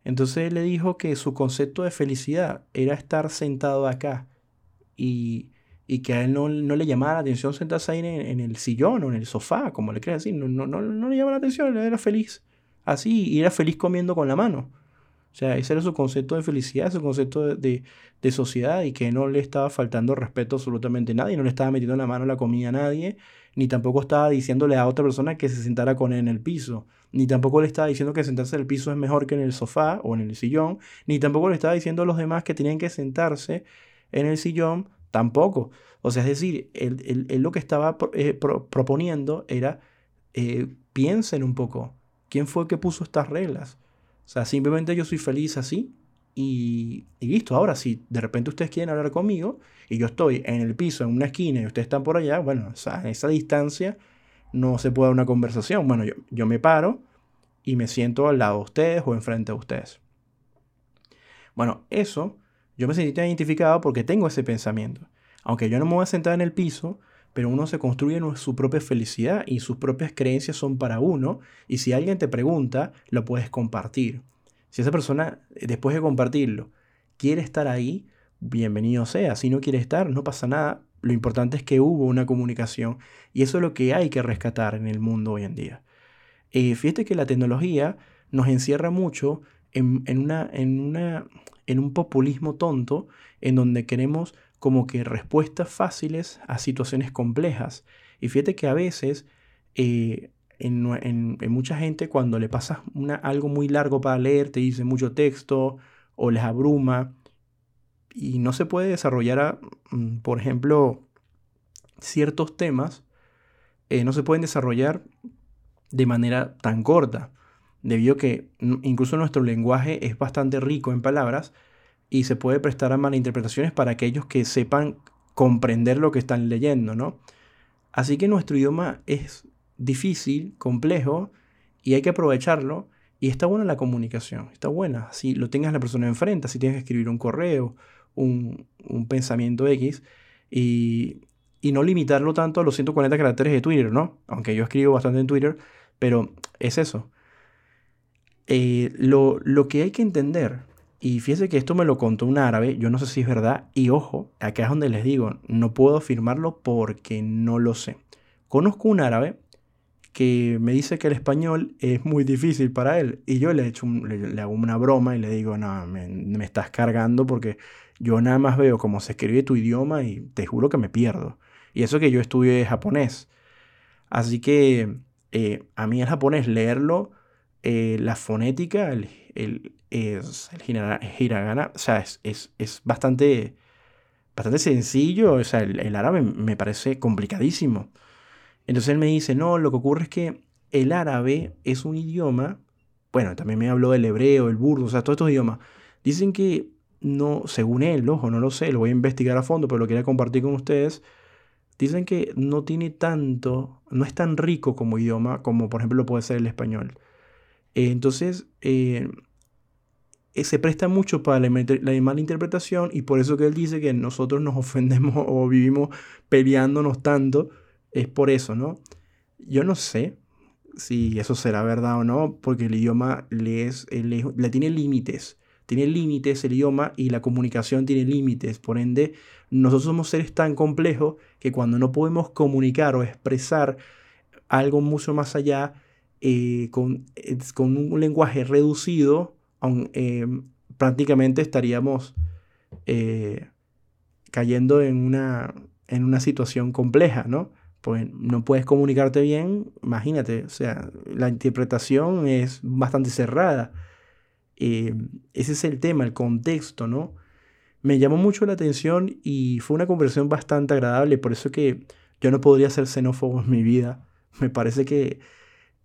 Entonces él le dijo que su concepto de felicidad era estar sentado acá y, y que a él no, no, le llamaba la atención sentarse ahí en, el sillón o en el sofá, como le quieras decir. No, no, no, no le llamaba la atención, él era feliz así y era feliz comiendo con la mano. O sea, ese era su concepto de felicidad, su concepto de, de, sociedad y que no le estaba faltando respeto absolutamente a nadie, no le estaba metiendo la mano la comida a nadie, ni tampoco estaba diciéndole a otra persona que se sentara con él en el piso, ni tampoco le estaba diciendo que sentarse en el piso es mejor que en el sofá o en el sillón, ni tampoco le estaba diciendo a los demás que tenían que sentarse en el sillón, tampoco. O sea, es decir, él, lo que estaba eh, proponiendo era, eh, piensen un poco, ¿quién fue que puso estas reglas? O sea, simplemente yo soy feliz así y, listo. Ahora, si de repente ustedes quieren hablar conmigo y yo estoy en el piso, en una esquina y ustedes están por allá, bueno, a esa distancia no se puede dar una conversación. Bueno, yo, yo me paro y me siento al lado de ustedes o enfrente de ustedes. Bueno, eso yo me sentí identificado porque tengo ese pensamiento. Aunque yo no me voy a sentar en el piso, pero uno se construye su propia felicidad y sus propias creencias son para uno. Y si alguien te pregunta, lo puedes compartir. Si esa persona, después de compartirlo, quiere estar ahí, bienvenido sea. Si no quiere estar, no pasa nada. Lo importante es que hubo una comunicación y eso es lo que hay que rescatar en el mundo hoy en día. Eh, fíjate que la tecnología nos encierra mucho en, un populismo tonto en donde queremos como que respuestas fáciles a situaciones complejas. Y fíjate que a veces eh, en, mucha gente cuando le pasas algo muy largo para leer, te dice mucho texto o les abruma y no se puede desarrollar, mm, por ejemplo, ciertos temas, eh, no se pueden desarrollar de manera tan corta, debido a que incluso nuestro lenguaje es bastante rico en palabras, y se puede prestar a malinterpretaciones para aquellos que sepan comprender lo que están leyendo, ¿no? Así que nuestro idioma es difícil, complejo, y hay que aprovecharlo. Y está buena la comunicación, está buena. Si lo tengas la persona enfrente, si tienes que escribir un correo, un, pensamiento X, y, no limitarlo tanto a los 140 caracteres de Twitter, ¿no? Aunque yo escribo bastante en Twitter, pero es eso. Eh, lo, lo que hay que entender y fíjese que esto me lo contó un árabe, yo no sé si es verdad, y ojo, acá es donde les digo, no puedo afirmarlo porque no lo sé. Conozco un árabe que me dice que el español es muy difícil para él, y yo le, hecho le, hago una broma y le digo, no, me, me, estás cargando porque yo nada más veo cómo se escribe tu idioma y te juro que me pierdo. Y eso que yo estudié japonés. Así que eh, a mí el japonés leerlo, eh, la fonética, el, el, es hiragana, o sea, es, es, bastante, bastante sencillo, o sea, el, árabe me parece complicadísimo. Entonces él me dice, no, lo que ocurre es que el árabe es un idioma, bueno, también me habló del hebreo, el burdo, o sea, todos estos idiomas. Dicen que no, según él, ojo, no lo sé, lo voy a investigar a fondo, pero lo quería compartir con ustedes. Dicen que no tiene tanto, no es tan rico como idioma como por ejemplo lo puede ser el español. Entonces, eh, eh, se presta mucho para la, mala interpretación y por eso que él dice que nosotros nos ofendemos o vivimos peleándonos tanto, es por eso, ¿no? Yo no sé si eso será verdad o no, porque el idioma le tiene límites. Tiene límites el idioma y la comunicación tiene límites. Por ende, nosotros somos seres tan complejos que cuando no podemos comunicar o expresar algo mucho más allá, eh, con, con, un lenguaje reducido, eh, prácticamente estaríamos eh, cayendo en una, en una situación compleja, ¿no? Pues no puedes comunicarte bien, imagínate, o sea, la interpretación es bastante cerrada. ese es el tema, el contexto, ¿no? Me llamó mucho la atención y fue una conversación bastante agradable, por eso que yo no podría ser xenófobo en mi vida. Me parece que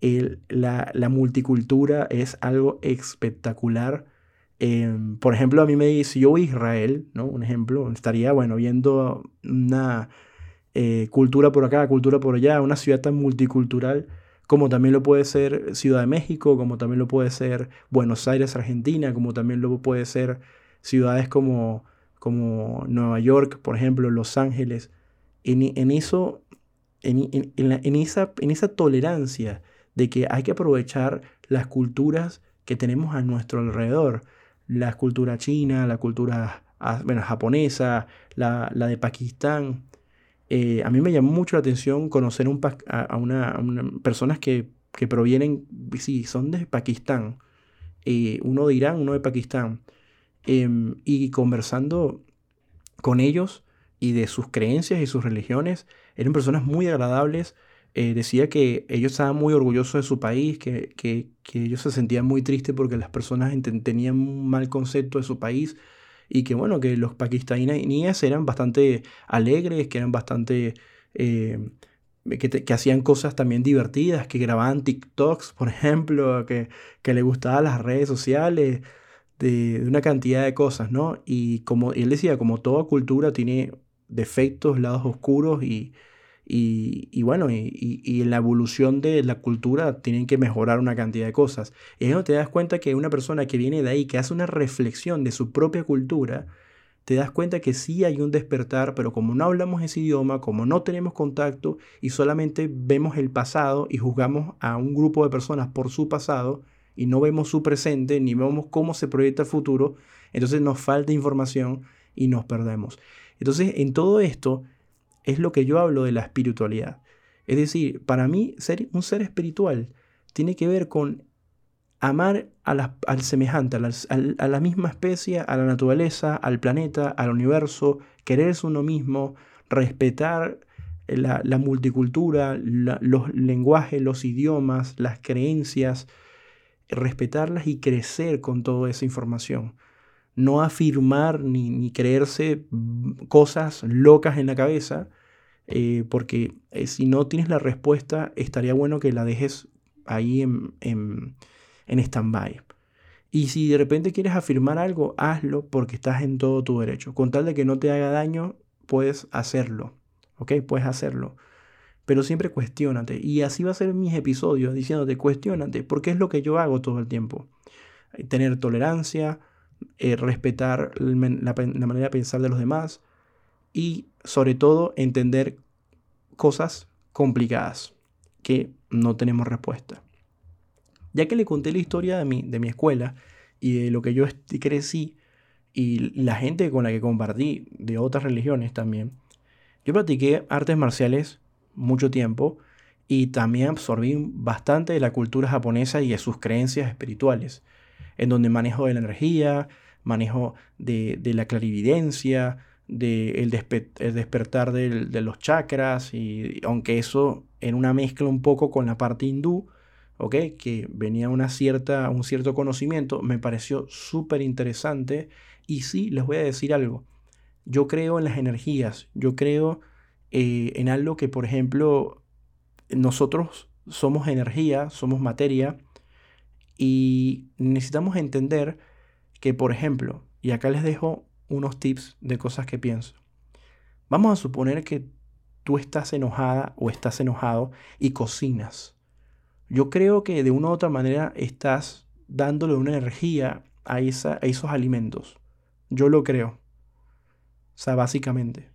la, multicultura es algo espectacular. Em, por ejemplo, a mí me dice, yo Israel, ¿no? Un ejemplo, estaría, bueno, viendo una eh, cultura por acá, cultura por allá, una ciudad tan multicultural como también lo puede ser Ciudad de México, como también lo puede ser Buenos Aires, Argentina, como también lo puede ser ciudades como, como Nueva York, por ejemplo, Los Ángeles. En, en eso en, esa, en esa tolerancia de que hay que aprovechar las culturas que tenemos a nuestro alrededor. La cultura china, la cultura ah, bueno, japonesa, la, de Pakistán. Eh, a mí me llamó mucho la atención conocer a, una, personas que, provienen, sí, son de Pakistán. Eh, uno de Irán, uno de Pakistán. Em, y conversando con ellos y de sus creencias y sus religiones, eran personas muy agradables. Eh, decía que ellos estaban muy orgullosos de su país, que, que, ellos se sentían muy tristes porque las personas tenían un mal concepto de su país y que bueno, que los pakistaníes eran bastante alegres, que eran bastante... Eh, que, hacían cosas también divertidas, que grababan TikToks, por ejemplo, que, que les gustaban las redes sociales, de, una cantidad de cosas, ¿no? Y como él decía, como toda cultura tiene defectos, lados oscuros y, y, bueno, y, en la evolución de la cultura tienen que mejorar una cantidad de cosas. Y ahí no te das cuenta que una persona que viene de ahí, que hace una reflexión de su propia cultura, te das cuenta que sí hay un despertar, pero como no hablamos ese idioma, como no tenemos contacto y solamente vemos el pasado y juzgamos a un grupo de personas por su pasado y no vemos su presente ni vemos cómo se proyecta el futuro, entonces nos falta información y nos perdemos. Entonces, en todo esto es lo que yo hablo de la espiritualidad. Es decir, para mí, ser un ser espiritual tiene que ver con amar al semejante, a la, misma especie, a la naturaleza, al planeta, al universo, quererse uno mismo, respetar la, multicultura, los lenguajes, los idiomas, las creencias, respetarlas y crecer con toda esa información no afirmar ni, creerse cosas locas en la cabeza, eh, porque eh, si no tienes la respuesta, estaría bueno que la dejes ahí en, en, en stand-by. Y si de repente quieres afirmar algo, hazlo porque estás en todo tu derecho. Con tal de que no te haga daño, puedes hacerlo. ¿Ok? Puedes hacerlo. Pero siempre cuestionate. Y así va a ser mis episodios, diciéndote, cuestionate, porque es lo que yo hago todo el tiempo. Tener tolerancia, eh, respetar la, manera de pensar de los demás y sobre todo entender cosas complicadas que no tenemos respuesta. Ya que le conté la historia de mi, de mi escuela y de lo que yo crecí y la gente con la que compartí de otras religiones también, yo practiqué artes marciales mucho tiempo y también absorbí bastante de la cultura japonesa y de sus creencias espirituales en donde manejo de la energía, manejo de, la clarividencia, del de el despertar de los chakras, y aunque eso en una mezcla un poco con la parte hindú, ¿okay? que venía una cierta, un cierto conocimiento, me pareció súper interesante. Y sí, les voy a decir algo. Yo creo en las energías, yo creo eh, en algo que, por ejemplo, nosotros somos energía, somos materia, y necesitamos entender que, por ejemplo, y acá les dejo unos tips de cosas que pienso. Vamos a suponer que tú estás enojada o estás enojado y cocinas. Yo creo que de una u otra manera estás dándole una energía a, esa, a esos alimentos. Yo lo creo. O sea, básicamente.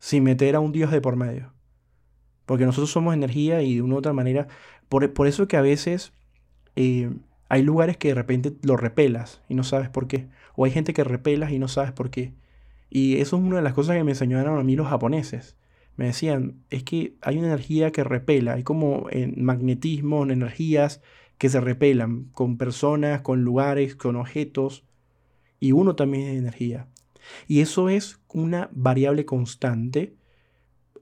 Sin meter a un Dios de por medio. Porque nosotros somos energía y de una u otra manera. Por, por eso que a veces eh, hay lugares que de repente lo repelas y no sabes por qué. O hay gente que repelas y no sabes por qué. Y eso es una de las cosas que me enseñaron a mí los japoneses. Me decían, es que hay una energía que repela, hay como en magnetismo, en energías que se repelan con personas, con lugares, con objetos, y uno también es energía. Y eso es una variable constante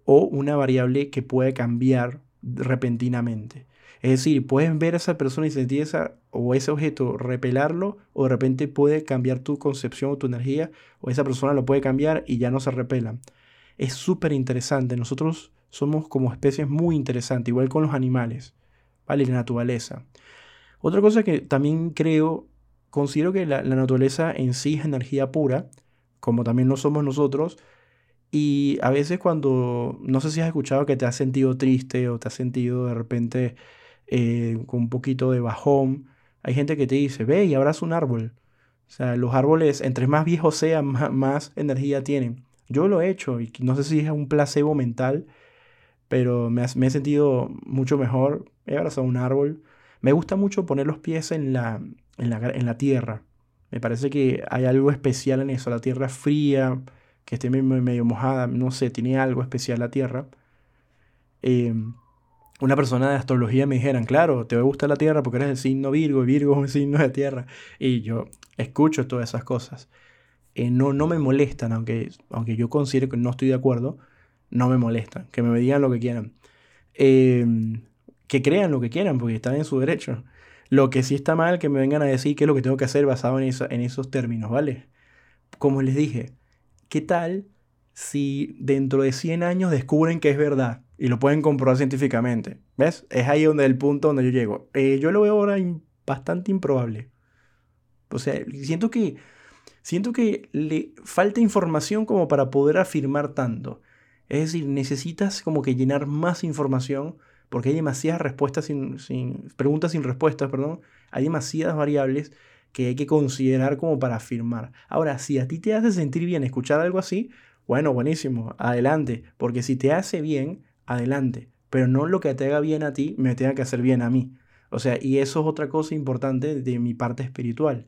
o una variable que puede cambiar repentinamente. Es decir, puedes ver a esa persona y sentir esa o ese objeto, repelarlo, o de repente puede cambiar tu concepción o tu energía, o esa persona lo puede cambiar y ya no se repelan. Es súper interesante. Nosotros somos como especies muy interesantes, igual con los animales, ¿vale? La naturaleza. Otra cosa que también creo, considero que la, la naturaleza en sí es energía pura, como también lo somos nosotros, y a veces cuando, no sé si has escuchado que te has sentido triste o te has sentido de repente eh, con un poquito de bajón. Hay gente que te dice, ve y abraza un árbol. O sea, los árboles, entre más viejos sean, más, energía tienen. Yo lo he hecho y no sé si es un placebo mental, pero me, he sentido mucho mejor. He abrazado un árbol. Me gusta mucho poner los pies en la, en la, en la tierra. Me parece que hay algo especial en eso. La tierra fría, que esté medio mojada, no sé, tiene algo especial la tierra. Em, una persona de astrología me dijeran, claro, te gusta la tierra porque eres el signo Virgo y Virgo es un signo de tierra. Y yo escucho todas esas cosas. Eh, no, no me molestan, aunque, aunque yo considero que no estoy de acuerdo, no me molestan. Que me digan lo que quieran. Em, que crean lo que quieran porque están en su derecho. Lo que sí está mal, que me vengan a decir qué es lo que tengo que hacer basado en, en esos términos, ¿vale? Como les dije, ¿qué tal si dentro de 100 años descubren que es verdad y lo pueden comprobar científicamente? ¿Ves? Es ahí donde el punto donde yo llego. Eh, yo lo veo ahora bastante improbable. O sea, siento que, siento que le falta información como para poder afirmar tanto. Es decir, necesitas como que llenar más información porque hay demasiadas respuestas sin, sin, preguntas sin respuestas, perdón. Hay demasiadas variables que hay que considerar como para afirmar. Ahora, si a ti te hace sentir bien escuchar algo así, bueno, buenísimo, adelante, porque si te hace bien, adelante, pero no lo que te haga bien a ti me tenga que hacer bien a mí. O sea, y eso es otra cosa importante de mi parte espiritual,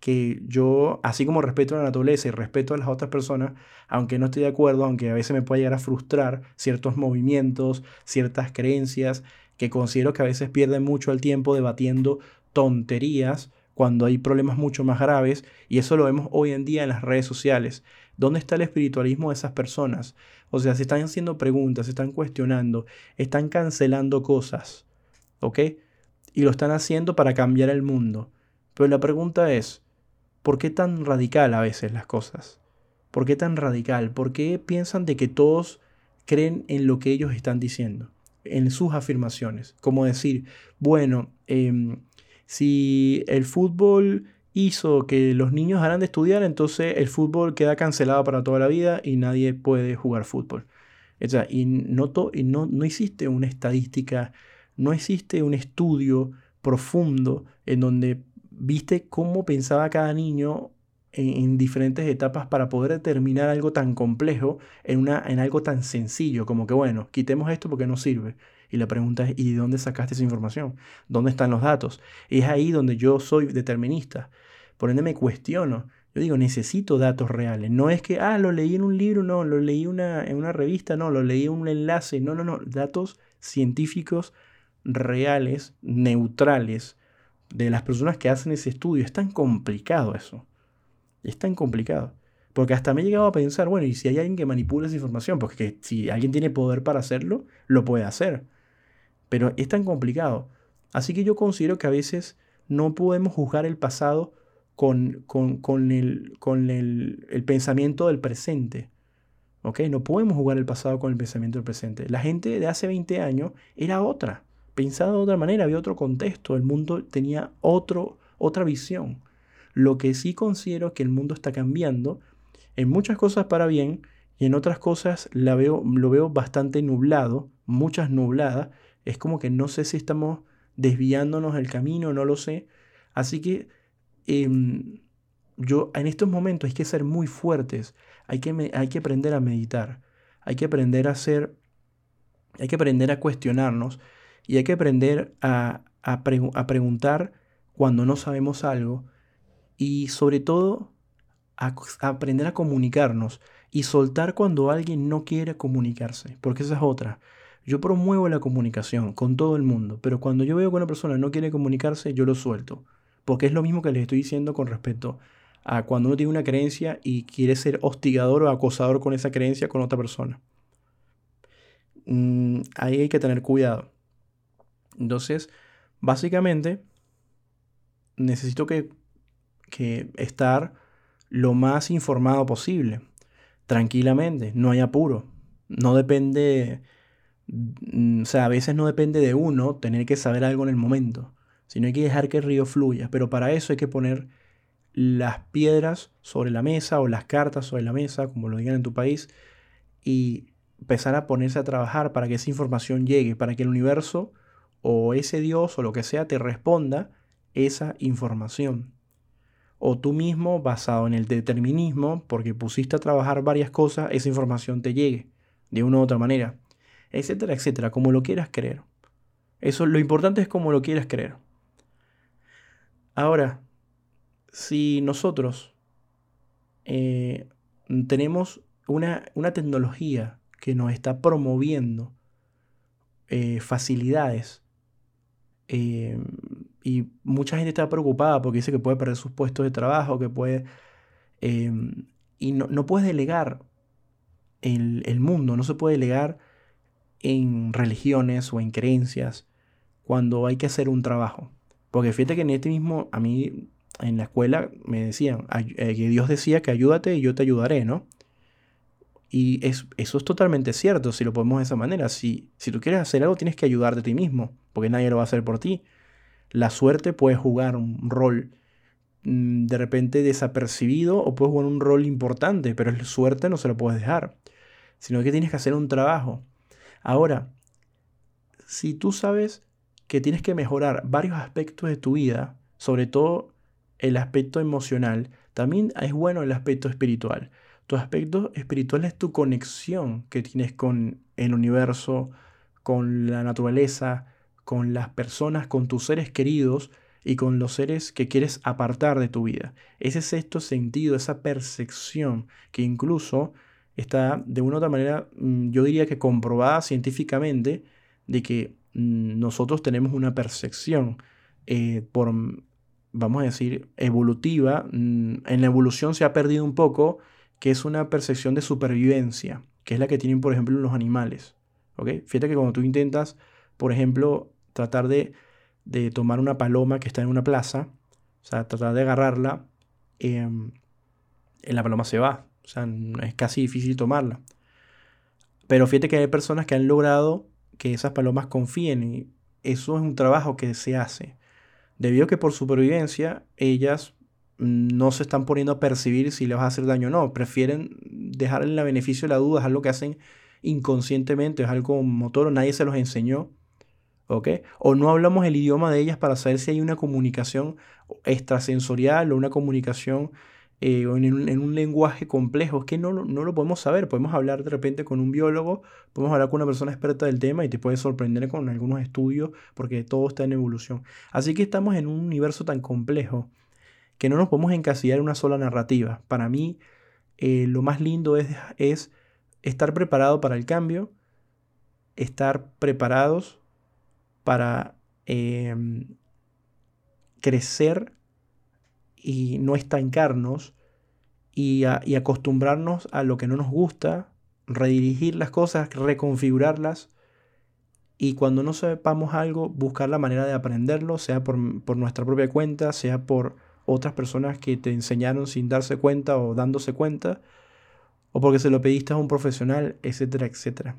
que yo, así como respeto a la naturaleza y respeto a las otras personas, aunque no estoy de acuerdo, aunque a veces me pueda llegar a frustrar ciertos movimientos, ciertas creencias, que considero que a veces pierden mucho el tiempo debatiendo tonterías, cuando hay problemas mucho más graves, y eso lo vemos hoy en día en las redes sociales. ¿Dónde está el espiritualismo de esas personas? O sea, se están haciendo preguntas, se están cuestionando, están cancelando cosas, ¿ok? Y lo están haciendo para cambiar el mundo. Pero la pregunta es, ¿por qué tan radical a veces las cosas? ¿Por qué tan radical? ¿Por qué piensan de que todos creen en lo que ellos están diciendo? En sus afirmaciones. Como decir, bueno, eh, si el fútbol hizo que los niños dejaran de estudiar, entonces el fútbol queda cancelado para toda la vida y nadie puede jugar fútbol. y, no, y no, no existe una estadística, no existe un estudio profundo en donde viste cómo pensaba cada niño en, diferentes etapas para poder determinar algo tan complejo en, una, en algo tan sencillo como que, bueno, quitemos esto porque no sirve. Y la pregunta es, ¿y de dónde sacaste esa información? ¿Dónde están los datos? Y es ahí donde yo soy determinista. Por ende me cuestiono. Yo digo, necesito datos reales. No es que, ah, lo leí en un libro, no, lo leí una, en una revista, no, lo leí en un enlace. No, no, no. Datos científicos reales, neutrales, de las personas que hacen ese estudio. Es tan complicado eso. Es tan complicado. Porque hasta me he llegado a pensar, bueno, ¿y si hay alguien que manipula esa información? Porque si alguien tiene poder para hacerlo, lo puede hacer pero es tan complicado. Así que yo considero que a veces no podemos juzgar el pasado con, con, el, con el, pensamiento del presente. No podemos jugar el pasado con el pensamiento del presente. La gente de hace 20 años era otra, pensaba de otra manera, había otro contexto, el mundo tenía otro, otra visión. Lo que sí considero es que el mundo está cambiando en muchas cosas para bien y en otras cosas la veo, lo veo bastante nublado, muchas nubladas, es como que no sé si estamos desviándonos del camino, no lo sé. Así que em, yo en estos momentos hay que ser muy fuertes, hay que, hay que aprender a meditar, hay que aprender a hacer, hay que aprender a cuestionarnos y hay que aprender a, a preguntar cuando no sabemos algo y sobre todo a, aprender a comunicarnos y soltar cuando alguien no quiere comunicarse, porque esa es otra. Yo promuevo la comunicación con todo el mundo, pero cuando yo veo que una persona no quiere comunicarse, yo lo suelto. Porque es lo mismo que les estoy diciendo con respecto a cuando uno tiene una creencia y quiere ser hostigador o acosador con esa creencia con otra persona. Mm, ahí hay que tener cuidado. Entonces, básicamente, necesito que, que estar lo más informado posible, tranquilamente, no hay apuro. No depende Mm, o sea, a veces no depende de uno tener que saber algo en el momento, sino hay que dejar que el río fluya. Pero para eso hay que poner las piedras sobre la mesa o las cartas sobre la mesa, como lo digan en tu país, y empezar a ponerse a trabajar para que esa información llegue, para que el universo o ese Dios o lo que sea te responda esa información. O tú mismo, basado en el determinismo, porque pusiste a trabajar varias cosas, esa información te llegue de una u otra manera. etcétera, etcétera, como lo quieras creer. Eso lo importante es como lo quieras creer. Ahora, si nosotros eh, tenemos una, tecnología que nos está promoviendo eh, facilidades eh, y mucha gente está preocupada porque dice que puede perder sus puestos de trabajo, que puede... y no, no, puedes delegar el, el mundo, no se puede delegar en religiones o en creencias cuando hay que hacer un trabajo. Porque fíjate que en este mismo, a mí en la escuela me decían eh, que Dios decía que ayúdate y yo te ayudaré, ¿no? Y eso es totalmente cierto si lo podemos de esa manera. Si, si tú quieres hacer algo, tienes que ayudarte a ti mismo, porque nadie lo va a hacer por ti. La suerte puede jugar un rol mm, de repente desapercibido o puede jugar un rol importante, pero la suerte no se lo puedes dejar, sino que tienes que hacer un trabajo. Ahora, si tú sabes que tienes que mejorar varios aspectos de tu vida, sobre todo el aspecto emocional, también es bueno el aspecto espiritual. Tu aspecto espiritual es tu conexión que tienes con el universo, con la naturaleza, con las personas, con tus seres queridos y con los seres que quieres apartar de tu vida. Ese es sexto sentido, esa percepción que incluso está de una u otra manera, mm, yo diría que comprobada científicamente, de que nosotros tenemos una percepción eh, por, vamos a decir, evolutiva. Mm, en la evolución se ha perdido un poco, que es una percepción de supervivencia, que es la que tienen, por ejemplo, los animales. Fíjate que cuando tú intentas, por ejemplo, tratar de, tomar una paloma que está en una plaza, o sea, tratar de agarrarla, em, la paloma se va. O sea, es casi difícil tomarla. Pero fíjate que hay personas que han logrado que esas palomas confíen y eso es un trabajo que se hace. Debido a que por supervivencia ellas no se están poniendo a percibir si les va a hacer daño o no, prefieren dejar en la beneficio de la duda, es algo que hacen inconscientemente, es algo motor, nadie se los enseñó. ¿ok? O no hablamos el idioma de ellas para saber si hay una comunicación extrasensorial o una comunicación eh, en, un, lenguaje complejo. Es que no, no, lo podemos saber. Podemos hablar de repente con un biólogo, podemos hablar con una persona experta del tema y te puede sorprender con algunos estudios porque todo está en evolución. Así que estamos en un universo tan complejo que no nos podemos encasillar en una sola narrativa. Para mí, eh, lo más lindo es, es estar preparado para el cambio, estar preparados para em, crecer y no estancarnos y, y acostumbrarnos a lo que no nos gusta, redirigir las cosas, reconfigurarlas y cuando no sepamos algo, buscar la manera de aprenderlo, sea por, por, nuestra propia cuenta, sea por otras personas que te enseñaron sin darse cuenta o dándose cuenta, o porque se lo pediste a un profesional, etcétera, etcétera.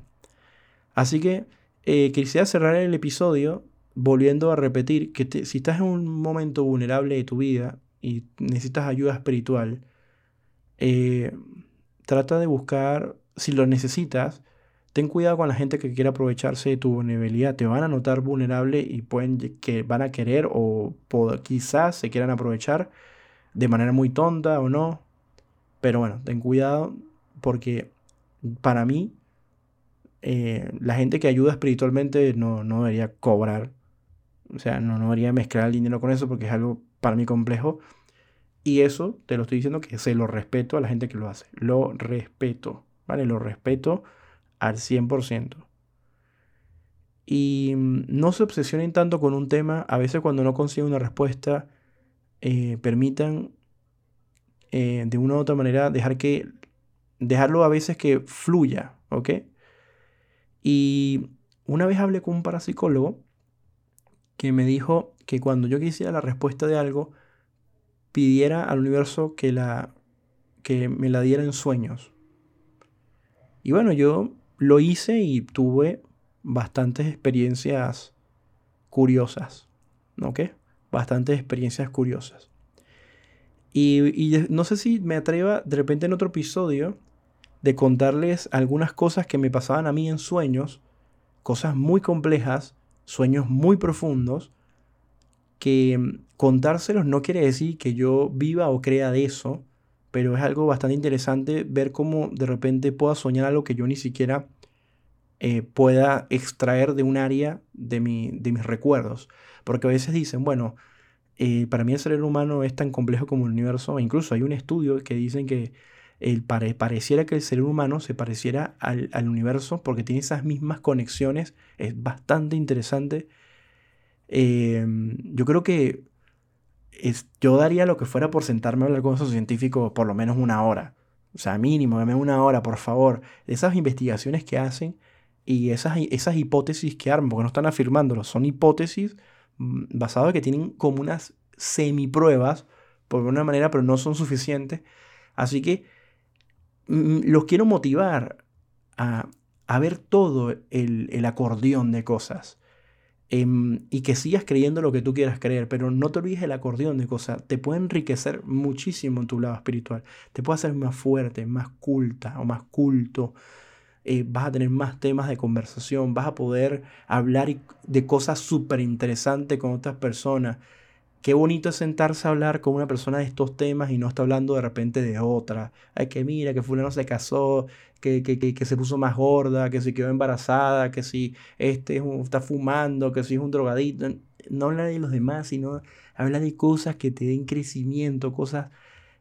Así que eh, quisiera cerrar el episodio volviendo a repetir que si estás en un momento vulnerable de tu vida, y necesitas ayuda espiritual, eh, trata de buscar, si lo necesitas, ten cuidado con la gente que quiere aprovecharse de tu vulnerabilidad. Te van a notar vulnerable y pueden que van a querer o quizás se quieran aprovechar de manera muy tonta o no. Pero bueno, ten cuidado porque para mí eh, la gente que ayuda espiritualmente no, no debería cobrar. O sea, no, no debería mezclar el dinero con eso porque es algo para mí complejo. Y eso te lo estoy diciendo que se lo respeto a la gente que lo hace. Lo respeto, ¿vale? Lo respeto al 100%. Y mm, no se obsesionen tanto con un tema. A veces cuando no consiguen una respuesta, eh, permitan eh, de una u otra manera dejar que, dejarlo a veces que fluya, ¿ok? Y una vez hablé con un parapsicólogo que me dijo que cuando yo quisiera la respuesta de algo, pidiera al universo que, la, que me la diera en sueños. Y bueno, yo lo hice y tuve bastantes experiencias curiosas. ¿Ok? Bastantes experiencias curiosas. Y, y, no sé si me atreva de repente en otro episodio de contarles algunas cosas que me pasaban a mí en sueños, cosas muy complejas, sueños muy profundos, que mm, contárselos no quiere decir que yo viva o crea de eso, pero es algo bastante interesante ver cómo de repente puedo soñar algo que yo ni siquiera eh, pueda extraer de un área de, mi, de mis recuerdos. Porque a veces dicen, bueno, eh, para mí el ser humano es tan complejo como el universo. Incluso hay un estudio que dicen que el pareciera que el ser humano se pareciera al, universo porque tiene esas mismas conexiones. Es bastante interesante. Em, yo creo que es, yo daría lo que fuera por sentarme a hablar con esos científicos por lo menos una hora. O sea, mínimo, dame una hora, por favor. Esas investigaciones que hacen y esas, esas hipótesis que arman, porque no están afirmándolo, son hipótesis mm, basadas en que tienen como unas semipruebas, por una manera, pero no son suficientes. Así que los quiero motivar a, a ver todo el, el acordeón de cosas. Em, y que sigas creyendo lo que tú quieras creer, pero no te olvides el acordeón de cosas. Te puede enriquecer muchísimo en tu lado espiritual. Te puede hacer más fuerte, más culta o más culto. Eh, vas a tener más temas de conversación, vas a poder hablar de cosas súper interesantes con otras personas. Qué bonito es sentarse a hablar con una persona de estos temas y no está hablando de repente de otra. Ay, que mira, que fulano se casó, que, que, que, se puso más gorda, que se quedó embarazada, que si este está fumando, que si es un drogadito. No habla de los demás, sino habla de cosas que te den crecimiento, cosas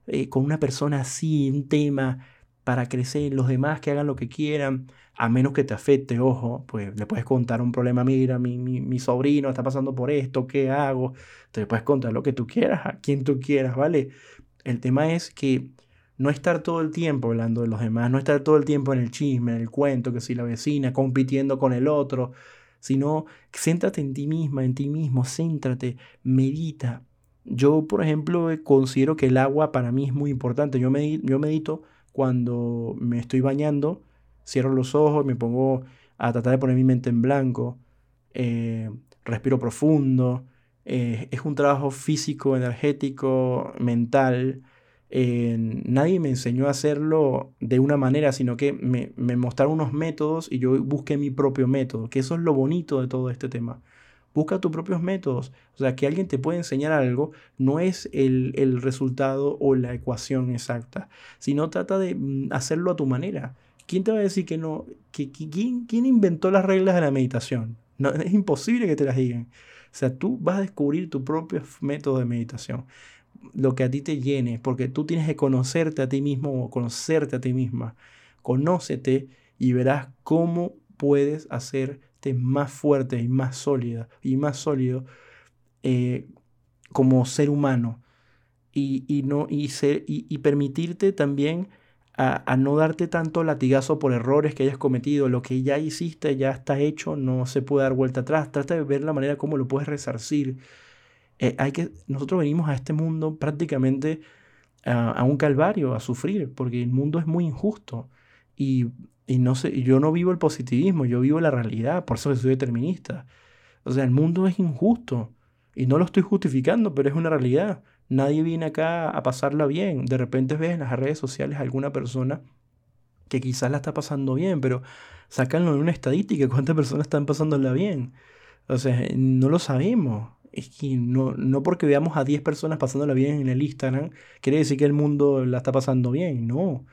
eh, con una persona así, un tema para crecer, los demás que hagan lo que quieran, a menos que te afecte, ojo, pues le puedes contar un problema, mira, mi, mi, mi sobrino está pasando por esto, ¿qué hago? Te puedes contar lo que tú quieras, a quien tú quieras, ¿vale? El tema es que no estar todo el tiempo hablando de los demás, no estar todo el tiempo en el chisme, en el cuento, que si la vecina compitiendo con el otro, sino céntrate en ti misma, en ti mismo, céntrate, medita. Yo, por ejemplo, eh, considero que el agua para mí es muy importante. Yo, medito, yo medito cuando me estoy bañando, cierro los ojos, me pongo a tratar de poner mi mente en blanco, eh, respiro profundo. Eh, es un trabajo físico, energético, mental, eh, nadie me enseñó a hacerlo de una manera, sino que me, mostraron unos métodos y yo busqué mi propio método, que eso es lo bonito de todo este tema. Busca tus propios métodos. O sea, que alguien te puede enseñar algo no es el, el resultado o la ecuación exacta, sino trata de mm, hacerlo a tu manera. ¿Quién te va a decir que no? Que, ¿quién, ¿Quién inventó las reglas de la meditación? No, es imposible que te las digan. O sea, tú vas a descubrir tu propio método de meditación lo que a ti te llene, porque tú tienes que conocerte a ti mismo o conocerte a ti misma. Conócete y verás cómo puedes hacerte más fuerte y más sólida y más sólido eh, como ser humano y, no, y, ser, y, permitirte también a, a, no darte tanto latigazo por errores que hayas cometido. Lo que ya hiciste ya está hecho, no se puede dar vuelta atrás. Trata de ver la manera como lo puedes resarcir eh, hay que, nosotros venimos a este mundo prácticamente a, un calvario, a sufrir, porque el mundo es muy injusto. Y, y no sé, yo no vivo el positivismo, yo vivo la realidad, por eso soy determinista. O sea, el mundo es injusto. Y no lo estoy justificando, pero es una realidad. Nadie viene acá a pasarla bien. De repente ves en las redes sociales a alguna persona que quizás la está pasando bien, pero sácanlo en una estadística, cuántas personas están pasándola bien. O sea, no lo sabemos es que no, no porque veamos a 10 personas pasándola bien en el Instagram, quiere decir que el mundo la está pasando bien, no. O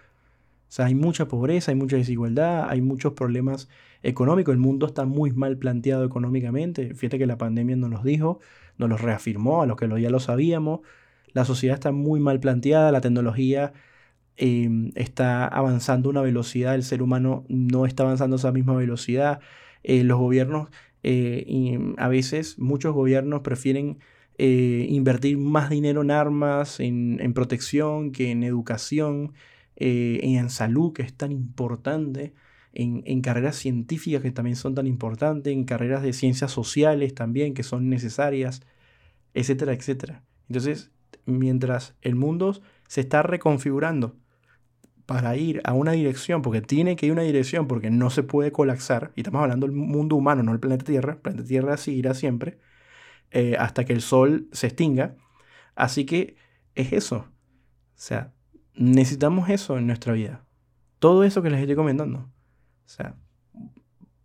sea, hay mucha pobreza, hay mucha desigualdad, hay muchos problemas económicos, el mundo está muy mal planteado económicamente, fíjate que la pandemia nos los dijo, nos los reafirmó, a los que ya lo sabíamos, la sociedad está muy mal planteada, la tecnología em, está avanzando a una velocidad, el ser humano no está avanzando a esa misma velocidad, eh, los gobiernos eh, a veces muchos gobiernos prefieren eh, invertir más dinero en armas, en, protección, que en educación, en salud, que es tan importante, en, en, carreras científicas que también son tan importantes, en carreras de ciencias sociales también que son necesarias, etcétera, etcétera. Entonces, mientras el mundo se está reconfigurando, para ir a una dirección, porque tiene que ir a una dirección, porque no se puede colapsar, y estamos hablando del mundo humano, no del planeta Tierra, el planeta Tierra seguirá siempre, eh, hasta que el Sol se extinga. Así que es eso. O sea, necesitamos eso en nuestra vida. Todo eso que les estoy comentando. O sea,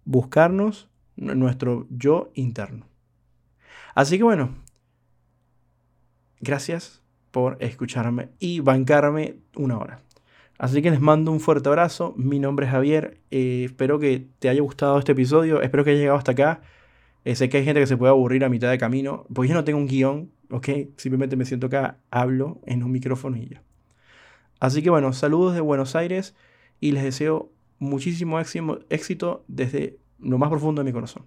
buscarnos nuestro yo interno. Así que bueno, gracias por escucharme y bancarme una hora. Así que les mando un fuerte abrazo. Mi nombre es Javier. Eh, espero que te haya gustado este episodio. Espero que hayas llegado hasta acá. Eh, sé que hay gente que se puede aburrir a mitad de camino. Pues yo no tengo un guion, ¿ok? Simplemente me siento acá, hablo en un micrófono y ya. Así que bueno, saludos de Buenos Aires y les deseo muchísimo éxito desde lo más profundo de mi corazón.